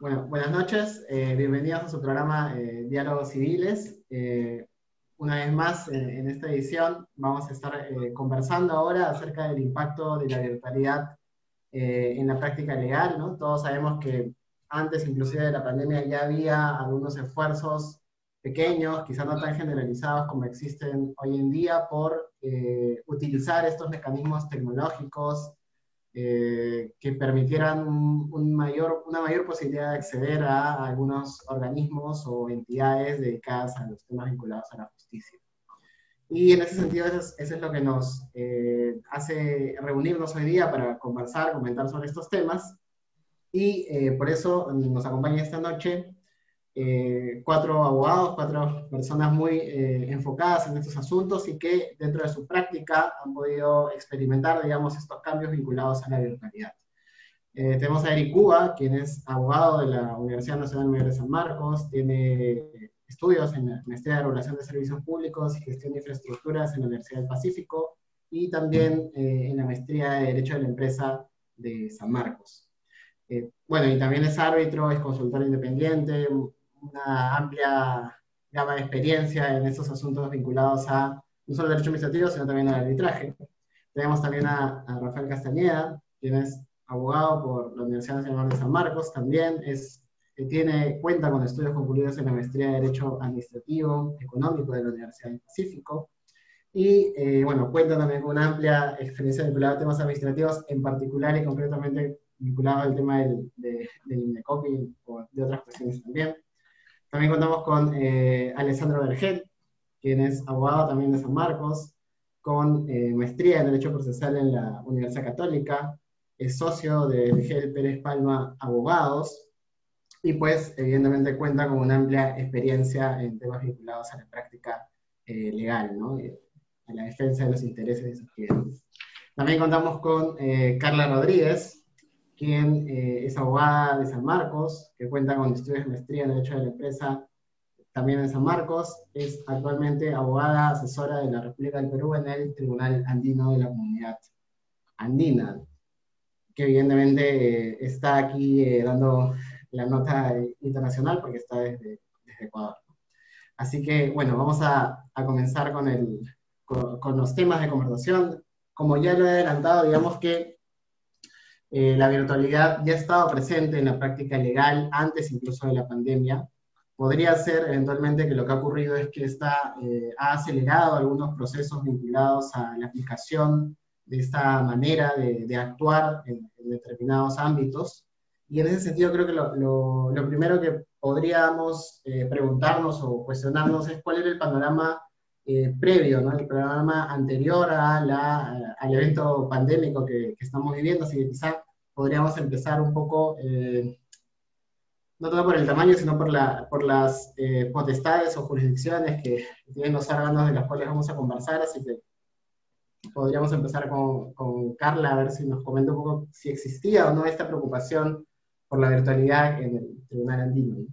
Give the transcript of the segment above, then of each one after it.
Bueno, buenas noches, eh, bienvenidos a su programa eh, Diálogos Civiles. Eh, una vez más, en esta edición vamos a estar conversando ahora acerca del impacto de la virtualidad en la práctica legal. ¿no? Todos sabemos que antes inclusive de la pandemia ya había algunos esfuerzos pequeños, quizás no tan generalizados como existen hoy en día, por utilizar estos mecanismos tecnológicos eh, que permitieran un, mayor, una mayor posibilidad de acceder a algunos organismos o entidades dedicadas a los temas vinculados a la justicia. Y en ese sentido, eso es, lo que nos eh, hace reunirnos hoy día para conversar, comentar sobre estos temas. Y eh, por eso nos acompaña esta noche eh, cuatro abogados, cuatro personas muy eh, enfocadas en estos asuntos y que dentro de su práctica han podido experimentar, digamos, estos cambios vinculados a la virtualidad. Eh, tenemos a Eric Cuba, quien es abogado de la Universidad Nacional Mayor de San Marcos, tiene estudios en la Maestría de Regulación de Servicios Públicos y Gestión de Infraestructuras en la Universidad del Pacífico y también en la Maestría de Derecho de la Empresa de San Marcos. bueno, y también es árbitro, es consultor independiente, una amplia gama de experiencia en estos asuntos vinculados a no solo el derecho administrativo, sino también al arbitraje. Tenemos también a, Rafael Castañeda, quien es abogado por la Universidad Nacional de San Marcos, también es, eh, tiene, cuenta con estudios concluidos en la maestría de Derecho Administrativo Económico de la Universidad del Pacífico, y eh, bueno, cuenta también con una amplia experiencia vinculada a temas administrativos, en particular y concretamente vinculado al tema del, de, del INDECOP y de otras cuestiones también. También contamos con eh, Alessandro Vergel, quien es abogado también de San Marcos, con eh, maestría en Derecho Procesal en la Universidad Católica, es socio de Vergel Pérez Palma Abogados, y pues evidentemente cuenta con una amplia experiencia en temas vinculados a la práctica eh, legal, ¿no? a la defensa de los intereses de sus clientes. También contamos con Carla Rodríguez, quien eh, es abogada de San Marcos, que cuenta con estudios de maestría en Derecho de la Empresa también en San Marcos, es actualmente abogada asesora de la República del Perú en el Tribunal Andino de la Comunidad Andina, que evidentemente eh, está aquí eh, dando la nota internacional porque está desde, Ecuador. Así que, bueno, vamos a, a comenzar con, el, con los temas de conversación. Como ya lo he adelantado, digamos que eh, la virtualidad ya estaba presente en la práctica legal antes incluso de la pandemia. Podría ser eventualmente que lo que ha ocurrido es que esta eh, ha acelerado algunos procesos vinculados a la aplicación de esta manera de, actuar en, determinados ámbitos. Y en ese sentido creo que lo, primero que podríamos eh, preguntarnos o cuestionarnos es cuál era el panorama previo, ¿no? el panorama anterior a la, al evento pandémico que, que, estamos viviendo, así que quizá podríamos empezar un poco, eh, no tanto por el tamaño, sino por, la, por las eh, potestades o jurisdicciones que tienen los órganos de los cuales vamos a conversar, así que podríamos empezar con, con, Carla, a ver si nos comenta un poco si existía o no esta preocupación por la virtualidad en el Tribunal Andino.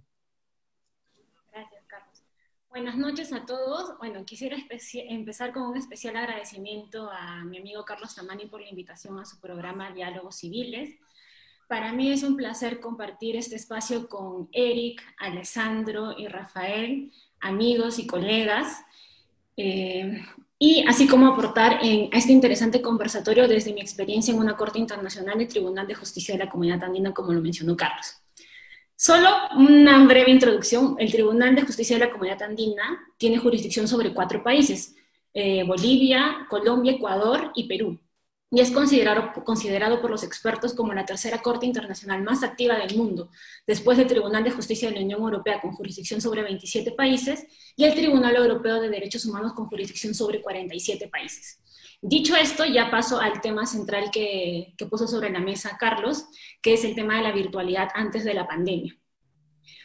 Buenas noches a todos. Bueno, quisiera empezar con un especial agradecimiento a mi amigo Carlos Tamani por la invitación a su programa Diálogos Civiles. Para mí es un placer compartir este espacio con Eric, Alessandro y Rafael, amigos y colegas, eh, y así como aportar en, este interesante conversatorio desde mi experiencia en una Corte Internacional y Tribunal de Justicia de la Comunidad Andina, como lo mencionó Carlos. Solo una breve introducción. El Tribunal de Justicia de la Comunidad Andina tiene jurisdicción sobre cuatro países, eh, Bolivia, Colombia, Ecuador y Perú y es considerado, considerado por los expertos como la tercera corte internacional más activa del mundo, después del Tribunal de Justicia de la Unión Europea con jurisdicción sobre 27 países y el Tribunal Europeo de Derechos Humanos con jurisdicción sobre 47 países. Dicho esto, ya paso al tema central que, puso sobre la mesa Carlos, que es el tema de la virtualidad antes de la pandemia.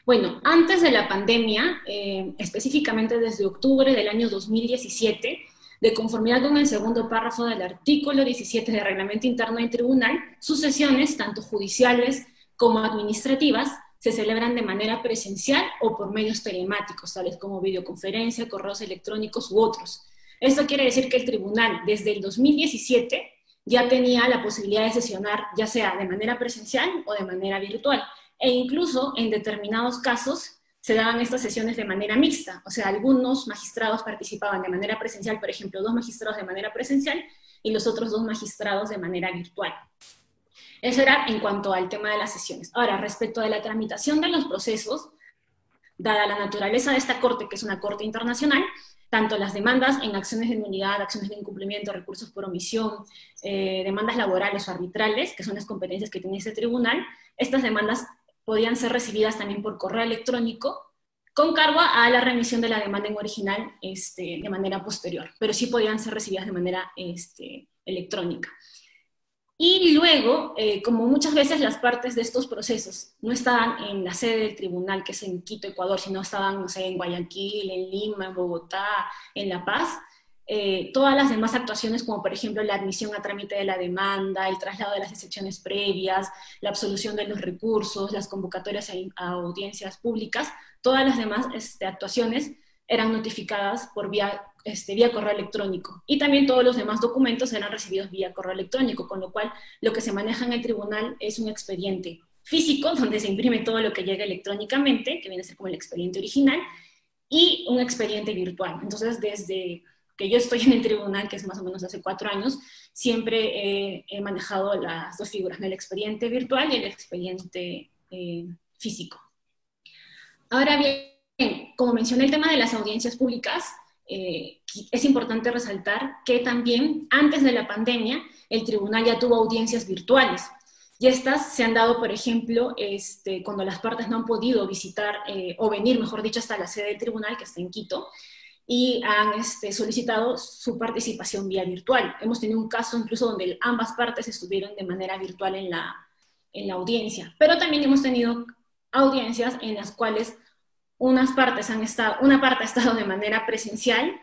Bueno, antes de la pandemia, eh, específicamente desde octubre del año 2017, de conformidad con el segundo párrafo del artículo 17 del Reglamento Interno del Tribunal, sus sesiones, tanto judiciales como administrativas, se celebran de manera presencial o por medios telemáticos, tales como videoconferencia, correos electrónicos u otros. Esto quiere decir que el tribunal desde el 2017 ya tenía la posibilidad de sesionar ya sea de manera presencial o de manera virtual. e incluso en determinados casos se daban estas sesiones de manera mixta, o sea, algunos magistrados participaban de manera presencial, por ejemplo, dos magistrados de manera presencial y los otros dos magistrados de manera virtual. Eso era en cuanto al tema de las sesiones. Ahora, respecto de la tramitación de los procesos, dada la naturaleza de esta corte, que es una corte internacional, tanto las demandas en acciones de nulidad, acciones de incumplimiento, recursos por omisión, eh, demandas laborales o arbitrales, que son las competencias que tiene este tribunal, estas demandas podían ser recibidas también por correo electrónico, con cargo a la remisión de la demanda en original este, de manera posterior, pero sí podían ser recibidas de manera este, electrónica. Y luego, eh, como muchas veces las partes de estos procesos no estaban en la sede del tribunal, que es en Quito, Ecuador, sino estaban, no sé, en Guayaquil, en Lima, en Bogotá, en La Paz, eh, todas las demás actuaciones, como por ejemplo la admisión a trámite de la demanda, el traslado de las excepciones previas, la absolución de los recursos, las convocatorias a, audiencias públicas, todas las demás este, actuaciones eran notificadas por vía este, vía correo electrónico. Y también todos los demás documentos eran recibidos vía correo electrónico, con lo cual lo que se maneja en el tribunal es un expediente físico, donde se imprime todo lo que llega electrónicamente, que viene a ser como el expediente original, y un expediente virtual. Entonces, desde que yo estoy en el tribunal, que es más o menos hace cuatro años, siempre he manejado las dos figuras, el expediente virtual y el expediente eh, físico. Ahora bien, como mencioné el tema de las audiencias públicas, eh, es importante resaltar que también antes de la pandemia el tribunal ya tuvo audiencias virtuales. Y estas se han dado, por ejemplo, este, cuando las partes no han podido visitar eh, o venir, mejor dicho, hasta la sede del tribunal, que está en Quito, y han este, solicitado su participación vía virtual. Hemos tenido un caso incluso donde ambas partes estuvieron de manera virtual en la, en la audiencia, pero también hemos tenido audiencias en las cuales unas partes han estado, una parte ha estado de manera presencial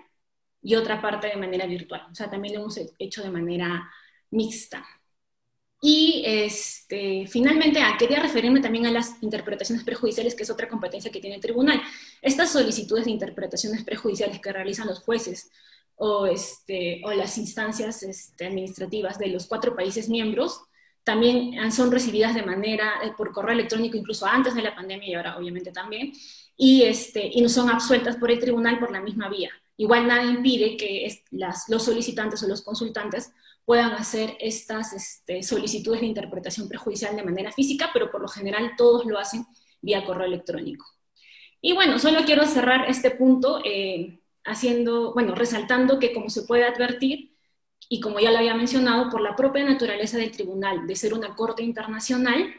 y otra parte de manera virtual. O sea, también lo hemos hecho de manera mixta. Y este, finalmente, ah, quería referirme también a las interpretaciones prejudiciales, que es otra competencia que tiene el tribunal. Estas solicitudes de interpretaciones prejudiciales que realizan los jueces o, este, o las instancias este, administrativas de los cuatro países miembros también son recibidas de manera, eh, por correo electrónico, incluso antes de la pandemia y ahora obviamente también, y, este, y no son absueltas por el tribunal por la misma vía. Igual nada impide que las, los solicitantes o los consultantes puedan hacer estas este, solicitudes de interpretación prejudicial de manera física, pero por lo general todos lo hacen vía correo electrónico. Y bueno, solo quiero cerrar este punto eh, haciendo, bueno, resaltando que como se puede advertir, y como ya lo había mencionado, por la propia naturaleza del tribunal, de ser una corte internacional,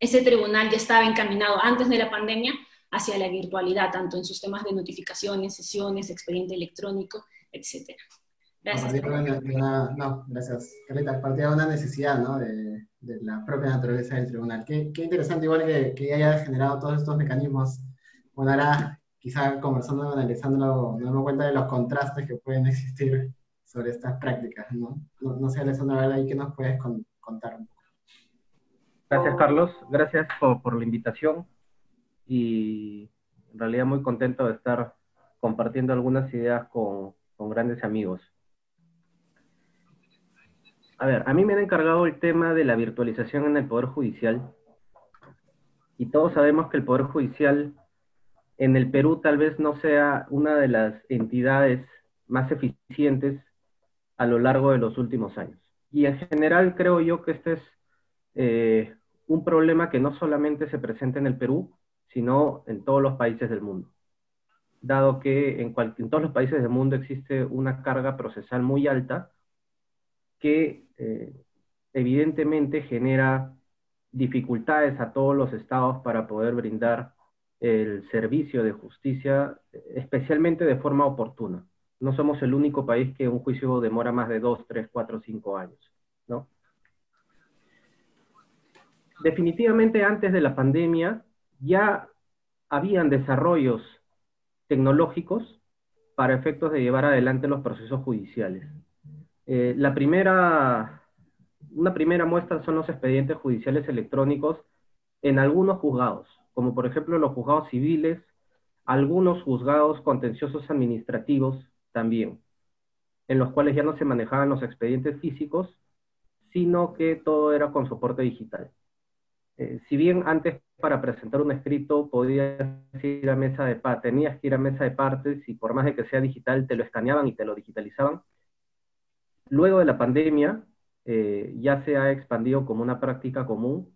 ese tribunal ya estaba encaminado antes de la pandemia hacia la virtualidad, tanto en sus temas de notificaciones, sesiones, expediente electrónico, etc. Gracias. no, gracias. Carlita, partía de una necesidad ¿no? de, de, la propia naturaleza del tribunal. Qué, qué interesante igual que, que, haya generado todos estos mecanismos. Bueno, ahora quizá conversando, analizando, nos damos cuenta de los contrastes que pueden existir sobre estas prácticas. No, no, no sé, Alessandra, ahí que nos puedes contar un poco. Gracias, Carlos. Gracias por, por la invitación y en realidad muy contento de estar compartiendo algunas ideas con, con grandes amigos. A ver, a mí me han encargado el tema de la virtualización en el Poder Judicial y todos sabemos que el Poder Judicial en el Perú tal vez no sea una de las entidades más eficientes a lo largo de los últimos años. Y en general creo yo que este es eh, un problema que no solamente se presenta en el Perú, sino en todos los países del mundo. Dado que en, todos los países del mundo existe una carga procesal muy alta que eh, evidentemente genera dificultades a todos los estados para poder brindar el servicio de justicia, especialmente de forma oportuna. No somos el único país que un juicio demora más de dos, tres, cuatro, cinco años, ¿no? Definitivamente antes de la pandemia, ya habían desarrollos tecnológicos para efectos de llevar adelante los procesos judiciales. Eh, la primera, una primera muestra son los expedientes judiciales electrónicos en algunos juzgados, como por ejemplo los juzgados civiles, algunos juzgados contenciosos administrativos también, en los cuales ya no se manejaban los expedientes físicos, sino que todo era con soporte digital. Eh, si bien antes para presentar un escrito podías ir a mesa de partes, que ir a mesa de partes y por más de que sea digital, te lo escaneaban y te lo digitalizaban. Luego de la pandemia, eh, ya se ha expandido como una práctica común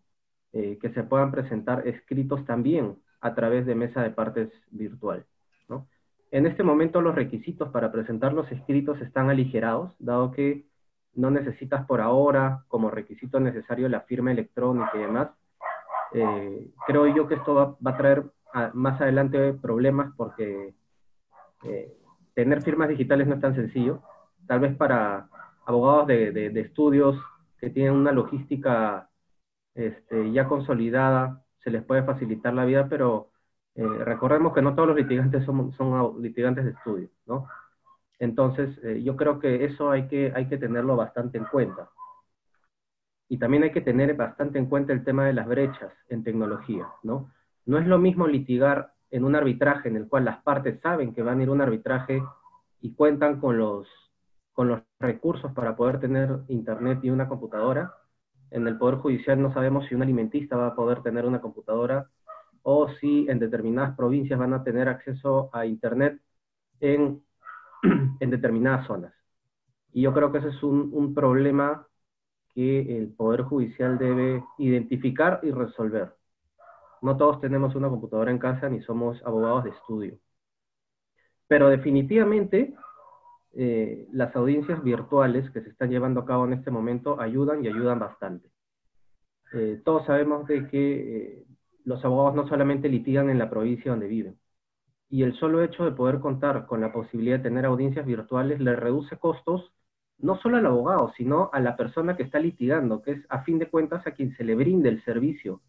eh, que se puedan presentar escritos también a través de mesa de partes virtual. En este momento los requisitos para presentar los escritos están aligerados, dado que no necesitas por ahora como requisito necesario la firma electrónica y demás. Eh, creo yo que esto va, a traer más adelante problemas porque eh, tener firmas digitales no es tan sencillo. Tal vez para abogados de, estudios que tienen una logística este, ya consolidada, se les puede facilitar la vida, pero eh, recordemos que no todos los litigantes son, son litigantes de estudio, ¿no? Entonces, eh, yo creo que eso hay que, hay que tenerlo bastante en cuenta. Y también hay que tener bastante en cuenta el tema de las brechas en tecnología, ¿no? No es lo mismo litigar en un arbitraje en el cual las partes saben que van a ir a un arbitraje y cuentan con los, con los recursos para poder tener internet y una computadora. En el Poder Judicial no sabemos si un alimentista va a poder tener una computadora o si en determinadas provincias van a tener acceso a internet en en determinadas zonas. Y yo creo que ese es un, problema que el Poder Judicial debe identificar y resolver. No todos tenemos una computadora en casa ni somos abogados de estudio. Pero definitivamente eh, las audiencias virtuales que se están llevando a cabo en este momento ayudan y ayudan bastante. Eh, todos sabemos de que eh, los abogados no solamente litigan en la provincia donde viven, y el solo hecho de poder contar con la posibilidad de tener audiencias virtuales le reduce costos no solo al abogado, sino a la persona que está litigando, que es a fin de cuentas a quien se le brinde el servicio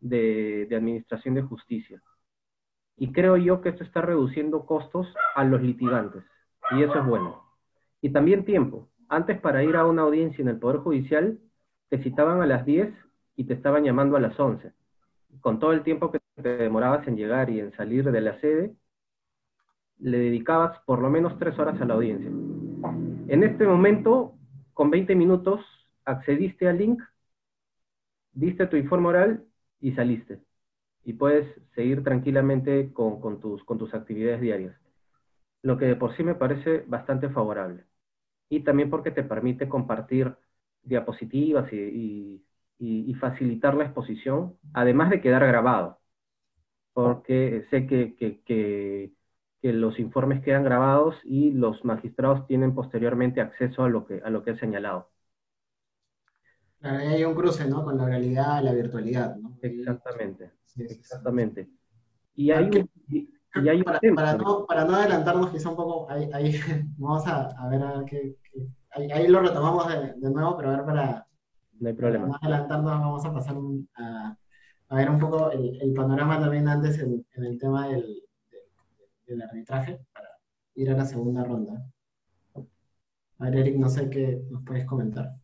de, administración de justicia. Y creo yo que esto está reduciendo costos a los litigantes, y eso es bueno. Y también tiempo. Antes para ir a una audiencia en el Poder Judicial, te citaban a las 10 y te estaban llamando a las 11 con todo el tiempo que te demorabas en llegar y en salir de la sede, le dedicabas por lo menos tres horas a la audiencia. En este momento, con 20 minutos, accediste al link, diste tu informe oral y saliste. Y puedes seguir tranquilamente con, tus, actividades diarias. Lo que de por sí me parece bastante favorable. Y también porque te permite compartir diapositivas y facilitar la exposición, además de quedar grabado, porque sé que, los informes quedan grabados y los magistrados tienen posteriormente acceso a lo que, a lo que he señalado. hay un cruce, ¿no? Con la realidad y la virtualidad, ¿no? Exactamente, exactamente. Y hay un, hay para, para, no, para, no, adelantarnos quizá un poco, ahí, ahí vamos a, a, ver a qué, ahí, lo retomamos de, de, nuevo, pero a ver para, no hay problema. Más adelantarnos, vamos a pasar a, ver un poco el, panorama también antes en, el tema del, arbitraje para ir a la segunda ronda. A ver, Eric, no sé qué nos puedes comentar.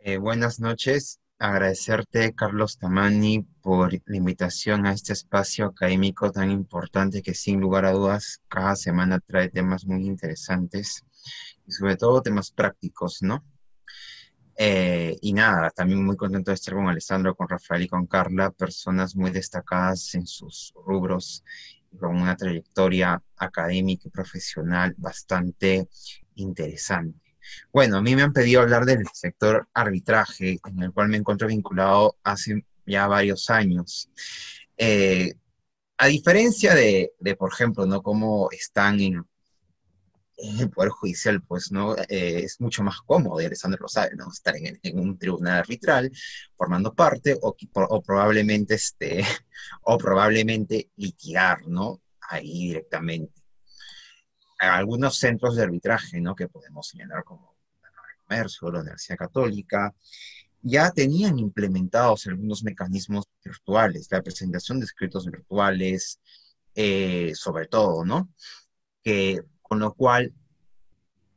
Eh, buenas noches. Agradecerte, Carlos Tamani, por la invitación a este espacio académico tan importante que sin lugar a dudas cada semana trae temas muy interesantes y sobre todo temas prácticos, ¿no? Eh, y nada, también muy contento de estar con Alessandro, con Rafael y con Carla, personas muy destacadas en sus rubros con una trayectoria académica y profesional bastante interesante. Bueno, a mí me han pedido hablar del sector arbitraje, en el cual me encuentro vinculado hace ya varios años. Eh, a diferencia de, de, por ejemplo, ¿no? Cómo están en el Poder Judicial, pues, ¿no? Eh, es mucho más cómodo, y Alessandro lo sabe, ¿no? Estar en, un tribunal arbitral formando parte o, o, probablemente, este, o probablemente litigar, ¿no? Ahí directamente. Algunos centros de arbitraje, ¿no? Que podemos señalar como la Cámara de Comercio, la Universidad Católica, ya tenían implementados algunos mecanismos virtuales, la presentación de escritos virtuales, eh, sobre todo, ¿no? Que con lo cual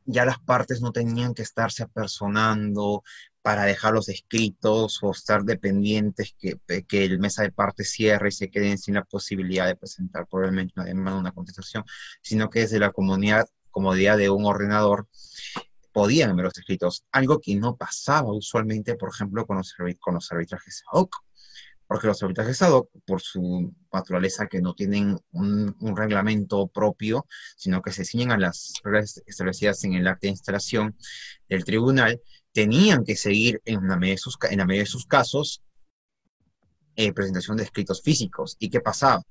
ya las partes no tenían que estarse apersonando para dejarlos escritos o estar dependientes que, que el mesa de partes cierre y se queden sin la posibilidad de presentar probablemente una demanda, una contestación, sino que desde la comunidad, comodidad de un ordenador, podían ver los escritos, algo que no pasaba usualmente, por ejemplo, con los, con los arbitrajes porque los arbitrajes ad hoc, por su naturaleza, que no tienen un, reglamento propio, sino que se ciñen a las reglas establecidas en el acta de instalación del tribunal, tenían que seguir en la medida de sus, en la de sus casos eh, presentación de escritos físicos. ¿Y qué pasaba?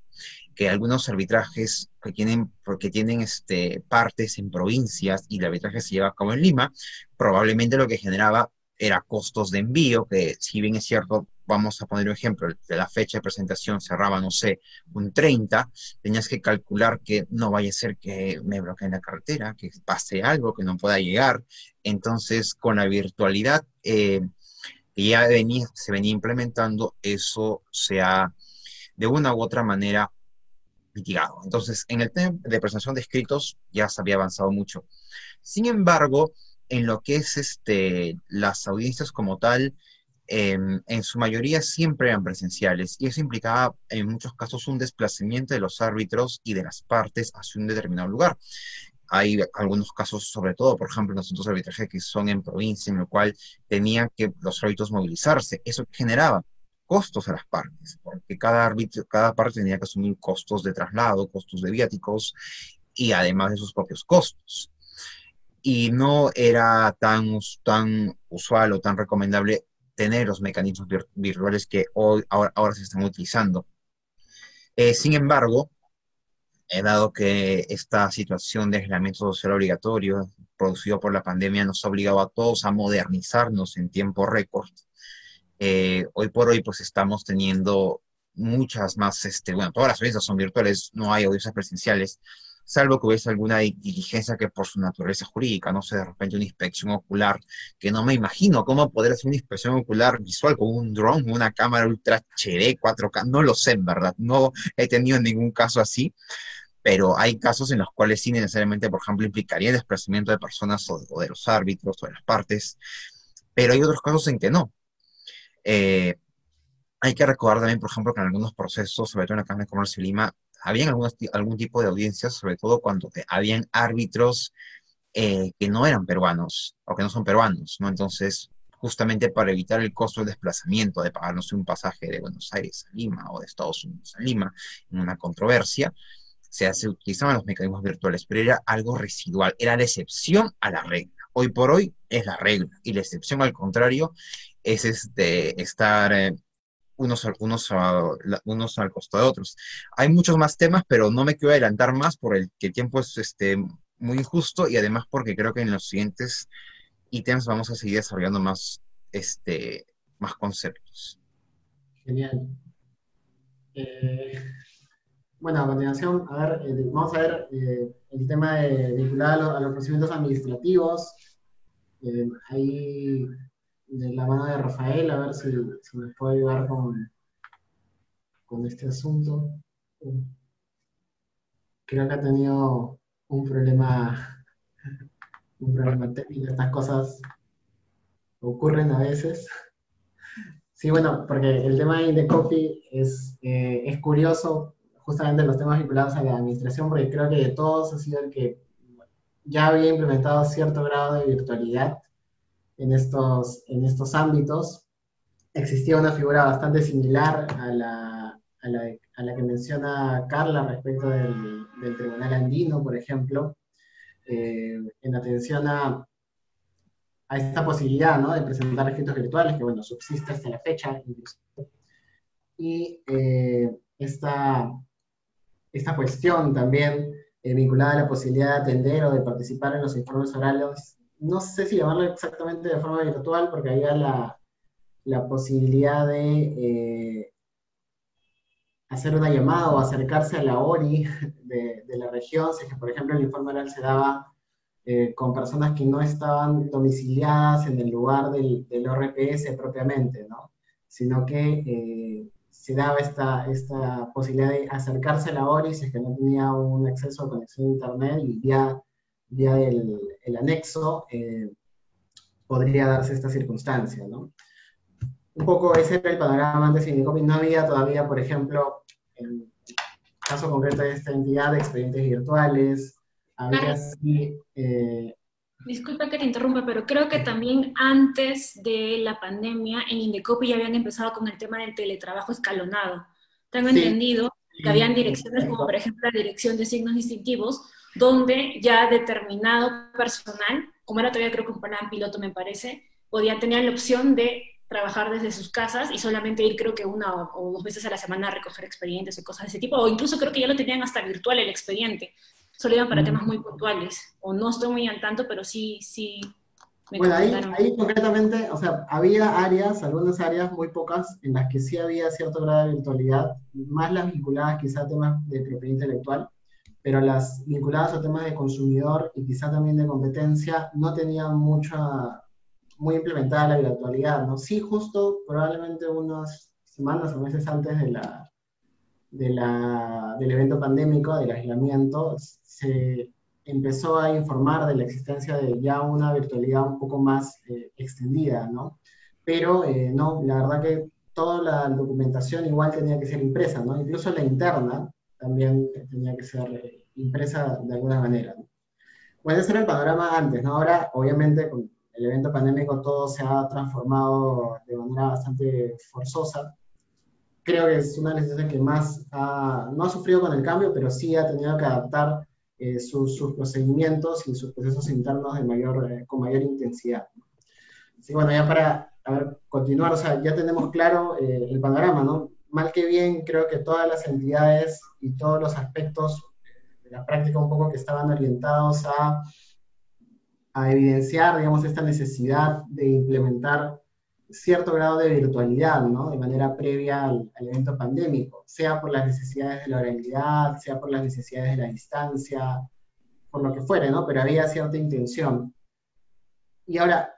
Que algunos arbitrajes que tienen, porque tienen este, partes en provincias y el arbitraje se lleva a cabo en Lima, probablemente lo que generaba era costos de envío, que si bien es cierto, vamos a poner un ejemplo, de la fecha de presentación cerraba, no sé, un 30, tenías que calcular que no vaya a ser que me bloqueen la carretera, que pase algo, que no pueda llegar. Entonces, con la virtualidad eh, ya venía, se venía implementando, eso se ha de una u otra manera mitigado. Entonces, en el tema de presentación de escritos ya se había avanzado mucho. Sin embargo, en lo que es este, las audiencias como tal, em, en su mayoría siempre eran presenciales y eso implicaba en muchos casos un desplazamiento de los árbitros y de las partes hacia un determinado lugar. Hay algunos casos, sobre todo, por ejemplo, en asuntos de arbitraje que son en provincia, en lo cual tenían que los árbitros movilizarse. Eso generaba costos a las partes, porque cada árbitro, cada parte tenía que asumir costos de traslado, costos de viáticos y además de sus propios costos y no era tan, tan usual o tan recomendable tener los mecanismos virtuales que hoy, ahora, ahora se están utilizando. Eh, sin embargo, he dado que esta situación de aislamiento social obligatorio producido por la pandemia nos ha obligado a todos a modernizarnos en tiempo récord, eh, hoy por hoy pues estamos teniendo muchas más, este, bueno, todas las audiencias son virtuales, no hay audiencias presenciales, salvo que hubiese alguna diligencia que por su naturaleza jurídica, no sé, de repente una inspección ocular, que no me imagino cómo poder hacer una inspección ocular visual con un drone, una cámara ultra HD, 4K, no lo sé, en verdad, no he tenido ningún caso así, pero hay casos en los cuales sí necesariamente, por ejemplo, implicaría el desplazamiento de personas o de, los árbitros o de las partes, pero hay otros casos en que no. Eh, hay que recordar también, por ejemplo, que en algunos procesos, sobre todo en la Cámara de Comercio Lima, habían algún tipo de audiencias, sobre todo cuando habían árbitros eh, que no eran peruanos o que no son peruanos, ¿no? Entonces, justamente para evitar el costo del desplazamiento, de pagarnos un pasaje de Buenos Aires a Lima o de Estados Unidos a Lima, en una controversia, se, se utilizaban los mecanismos virtuales, pero era algo residual, era la excepción a la regla. Hoy por hoy es la regla y la excepción al contrario es este, estar eh, unos, unos, unos al costo de otros. Hay muchos más temas, pero no me quiero adelantar más por el que el tiempo es este, muy injusto y además porque creo que en los siguientes ítems vamos a seguir desarrollando más, este, más conceptos. Genial. Eh, bueno, a continuación, a ver, eh, vamos a ver eh, el tema de, vinculado a los procedimientos administrativos. ahí de la mano de Rafael, a ver si, si me puede ayudar con, con este asunto. Creo que ha tenido un problema, un problema técnico. Estas cosas ocurren a veces. Sí, bueno, porque el tema de Indecopy es, eh, es curioso, justamente los temas vinculados a la administración, porque creo que de todos ha sido el que ya había implementado cierto grado de virtualidad en estos, en estos ámbitos. Existía una figura bastante similar a la, a la, a la que menciona Carla respecto del, del Tribunal Andino, por ejemplo, eh, en atención a, a esta posibilidad ¿no? de presentar escritos virtuales, que bueno, subsiste hasta la fecha. Y eh, esta, esta cuestión también eh, vinculada a la posibilidad de atender o de participar en los informes orales no sé si llamarlo exactamente de forma virtual, porque había la, la posibilidad de eh, hacer una llamada o acercarse a la ORI de, la región, si es que, por ejemplo, el informe oral se daba eh, con personas que no estaban domiciliadas en el lugar del, del ORPS propiamente, ¿no? sino que eh, se daba esta, esta posibilidad de acercarse a la ORI si es que no tenía un acceso a conexión a Internet y ya ya el, anexo, eh, podría darse esta circunstancia, ¿no? Un poco ese era el panorama antes de No había todavía, por ejemplo, en el caso concreto de esta entidad, de expedientes virtuales, había sí, eh, Disculpa que te interrumpa, pero creo que también antes de la pandemia en Indecopi ya habían empezado con el tema del teletrabajo escalonado. Tengo entendido que habían direcciones como por ejemplo la dirección de signos distintivos, donde ya determinado personal, como era todavía creo que un plan piloto me parece, podía tener la opción de trabajar desde sus casas y solamente ir creo que una o, dos veces a la semana a recoger expedientes o cosas de ese tipo, o incluso creo que ya lo tenían hasta virtual el expediente, solo iban para mm. temas muy puntuales, o no estoy muy al tanto, pero sí, sí. Me bueno, ahí, ahí, concretamente, o sea, había áreas, algunas áreas muy pocas, en las que sí había cierto grado de virtualidad, más las vinculadas quizá a temas de propiedad intelectual, pero las vinculadas a temas de consumidor y quizá también de competencia no tenían mucha, muy implementada la virtualidad, ¿no? Sí, justo probablemente unas semanas o meses antes de la, de la, del evento pandémico, del aislamiento, se empezó a informar de la existencia de ya una virtualidad un poco más eh, extendida, ¿no? Pero eh, no, la verdad que toda la documentación igual tenía que ser impresa, ¿no? Incluso la interna también tenía que ser eh, impresa de alguna manera. ¿no? Bueno, ese era el panorama antes, ¿no? Ahora, obviamente, con el evento pandémico todo se ha transformado de manera bastante forzosa. Creo que es una necesidad que más no ha sufrido con el cambio, pero sí ha tenido que adaptar eh, sus, procedimientos y sus procesos internos de mayor, eh, con mayor intensidad. Así bueno, ya para continuar, o sea, ya tenemos claro eh, el panorama, ¿no? Mal que bien, creo que todas las entidades y todos los aspectos de la práctica un poco que estaban orientados a evidenciar, digamos, esta necesidad de implementar cierto grado de virtualidad, ¿no? De manera previa al, evento pandémico, sea por las necesidades de la oralidad, sea por las necesidades de la distancia, por lo que fuere, ¿no? Pero había cierta intención. Y ahora,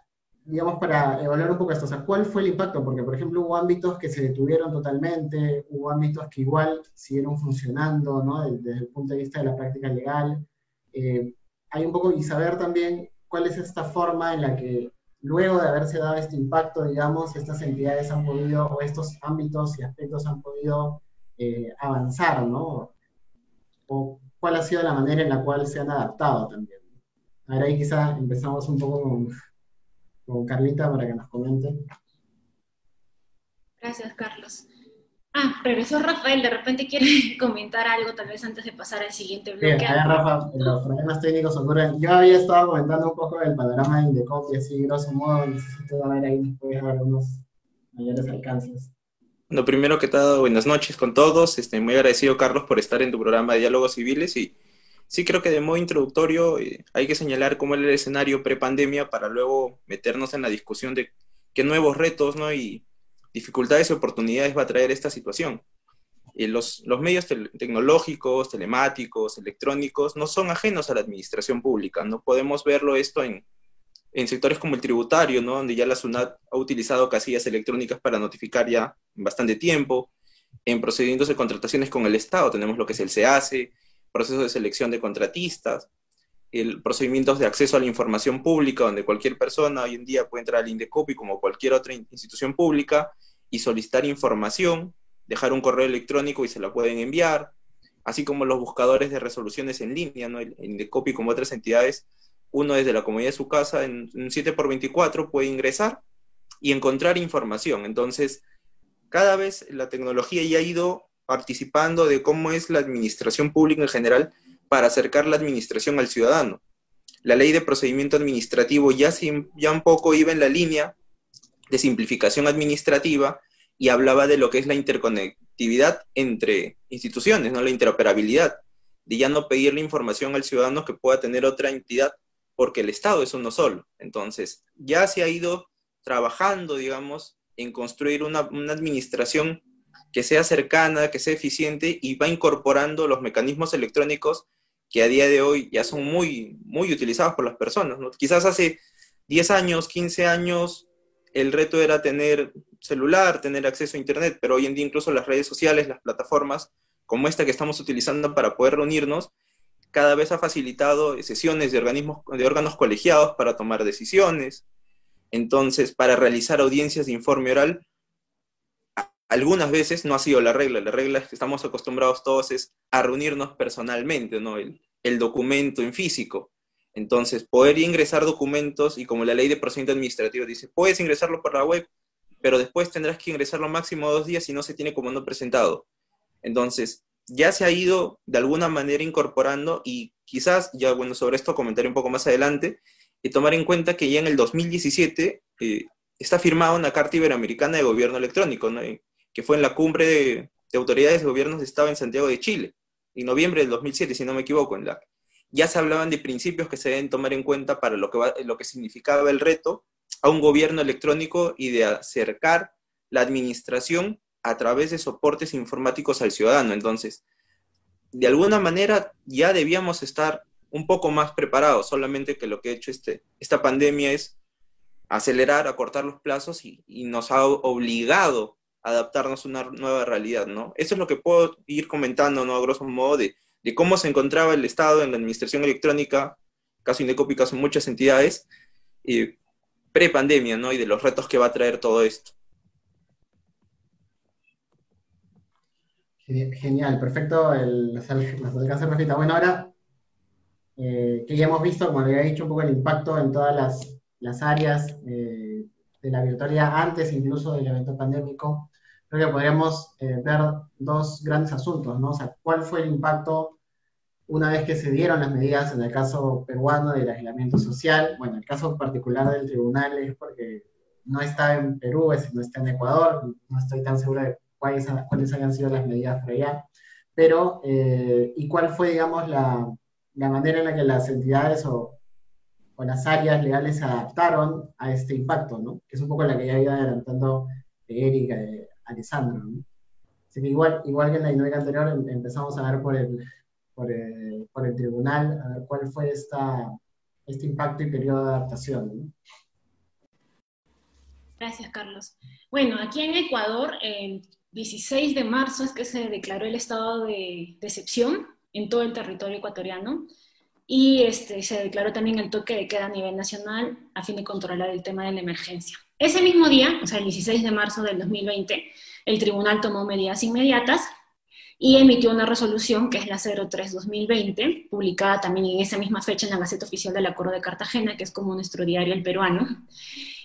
digamos, para evaluar un poco esto, o sea, ¿cuál fue el impacto? Porque, por ejemplo, hubo ámbitos que se detuvieron totalmente, hubo ámbitos que igual siguieron funcionando, ¿no? Desde, el punto de vista de la práctica legal. Eh, hay un poco, y saber también cuál es esta forma en la que luego de haberse dado este impacto, digamos, estas entidades han podido, o estos ámbitos y aspectos han podido eh, avanzar, ¿no? O cuál ha sido la manera en la cual se han adaptado también. Ahora ahí quizá empezamos un poco con, con Carlita para que nos comente. Gracias, Carlos. Ah, regresó Rafael, de repente quiere comentar algo tal vez antes de pasar al siguiente bloque. Bien, Rafa, los problemas técnicos ocurren. Yo había estado comentando un poco del panorama de Indecopy, así grosso modo, necesito ver ahí después algunos mayores alcances. Bueno, primero que todo, buenas noches con todos. Estoy muy agradecido, Carlos, por estar en tu programa de Diálogos Civiles y sí creo que de modo introductorio eh, hay que señalar cómo era el escenario pre-pandemia para luego meternos en la discusión de qué nuevos retos ¿no? y dificultades y oportunidades va a traer esta situación. Eh, los, los, medios tecnológicos, telemáticos, electrónicos, no son ajenos a la administración pública. No podemos verlo esto en, en sectores como el tributario, ¿no? donde ya la SUNAT ha utilizado casillas electrónicas para notificar ya bastante tiempo. En procedimientos de contrataciones con el Estado tenemos lo que es el SEACE, proceso de selección de contratistas, el procedimientos de acceso a la información pública, donde cualquier persona hoy en día puede entrar al INDECOPI como cualquier otra institución pública y solicitar información, dejar un correo electrónico y se la pueden enviar, así como los buscadores de resoluciones en línea, ¿no? en Decopy como otras entidades, uno desde la comodidad de su casa en un 7x24 puede ingresar y encontrar información. Entonces, cada vez la tecnología ya ha ido participando de cómo es la administración pública en general para acercar la administración al ciudadano. La ley de procedimiento administrativo ya, ya un poco iba en la línea de simplificación administrativa y hablaba de lo que es la interconectividad entre instituciones, ¿no? la interoperabilidad, de ya no pedirle información al ciudadano que pueda tener otra entidad, porque el Estado es uno solo. Entonces, ya se ha ido trabajando, digamos, en construir una, una administración que sea cercana, que sea eficiente y va incorporando los mecanismos electrónicos que a día de hoy ya son muy, muy utilizados por las personas. Quizás hace 10 años, 15 años, el reto era tener celular, tener acceso a Internet, pero hoy en día incluso las redes sociales, las plataformas como esta que estamos utilizando para poder reunirnos, cada vez ha facilitado sesiones de, organismos, de órganos colegiados para tomar decisiones. Entonces, para realizar audiencias de informe oral, algunas veces no ha sido la regla. La regla que estamos acostumbrados todos es a reunirnos personalmente, ¿no? El, el documento en físico. Entonces, poder ingresar documentos y como la ley de procedimiento administrativo dice, puedes ingresarlo por la web, pero después tendrás que ingresarlo máximo dos días si no se tiene como no presentado. Entonces, ya se ha ido de alguna manera incorporando y quizás, ya bueno, sobre esto comentaré un poco más adelante, y tomar en cuenta que ya en el 2017 eh, está firmada una Carta Iberoamericana de Gobierno Electrónico, que fue en la cumbre de, autoridades de gobiernos de Estado en Santiago de Chile, en noviembre del 2007, si no me equivoco, en la ya se hablaban de principios que se deben tomar en cuenta para lo que, lo que significaba el reto a un gobierno electrónico y de acercar la administración a través de soportes informáticos al ciudadano. Entonces, de alguna manera ya debíamos estar un poco más preparados, solamente que lo que ha hecho este, esta pandemia es acelerar, acortar los plazos y, nos ha obligado adaptarnos a una nueva realidad, ¿no? Eso es lo que puedo ir comentando, ¿no? A grosso modo, de, cómo se encontraba el Estado en la administración electrónica, caso Indecopi, caso muchas entidades, pre-pandemia, ¿no? Y de los retos que va a traer todo esto. Genial, perfecto el, la Bueno, ahora eh, que ya hemos visto, como había dicho, un poco el impacto en todas las, las áreas eh, de la virtualidad antes incluso del evento pandémico, creo que podríamos eh, ver dos grandes asuntos, ¿no? O sea, ¿cuál fue el impacto una vez que se dieron las medidas en el caso peruano del aislamiento social? Bueno, el caso particular del tribunal es porque no está en Perú, es, no está en Ecuador, no estoy tan seguro de cuáles, cuáles hayan sido las medidas por allá, pero eh, ¿y cuál fue, digamos, la, la, manera en la que las entidades o, o, las áreas legales se adaptaron a este impacto, ¿no? Que es un poco la que ya iba adelantando de Erika, de Alessandro, ¿no? Así que igual, igual que en la dinámica anterior em, empezamos a ver por el, por el, por el tribunal, a ver cuál fue esta, este impacto y periodo de adaptación, ¿no? Gracias, Carlos. Bueno, aquí en Ecuador, eh, 16 de marzo es que se declaró el estado de, excepción en todo el territorio ecuatoriano y este, se declaró también el toque de queda a nivel nacional a fin de controlar el tema de la emergencia. Ese mismo día, o sea, el 16 de marzo del 2020, el tribunal tomó medidas inmediatas y emitió una resolución que es la 03-2020, publicada también en esa misma fecha en la Gaceta Oficial del Acuerdo de Cartagena, que es como nuestro diario el peruano.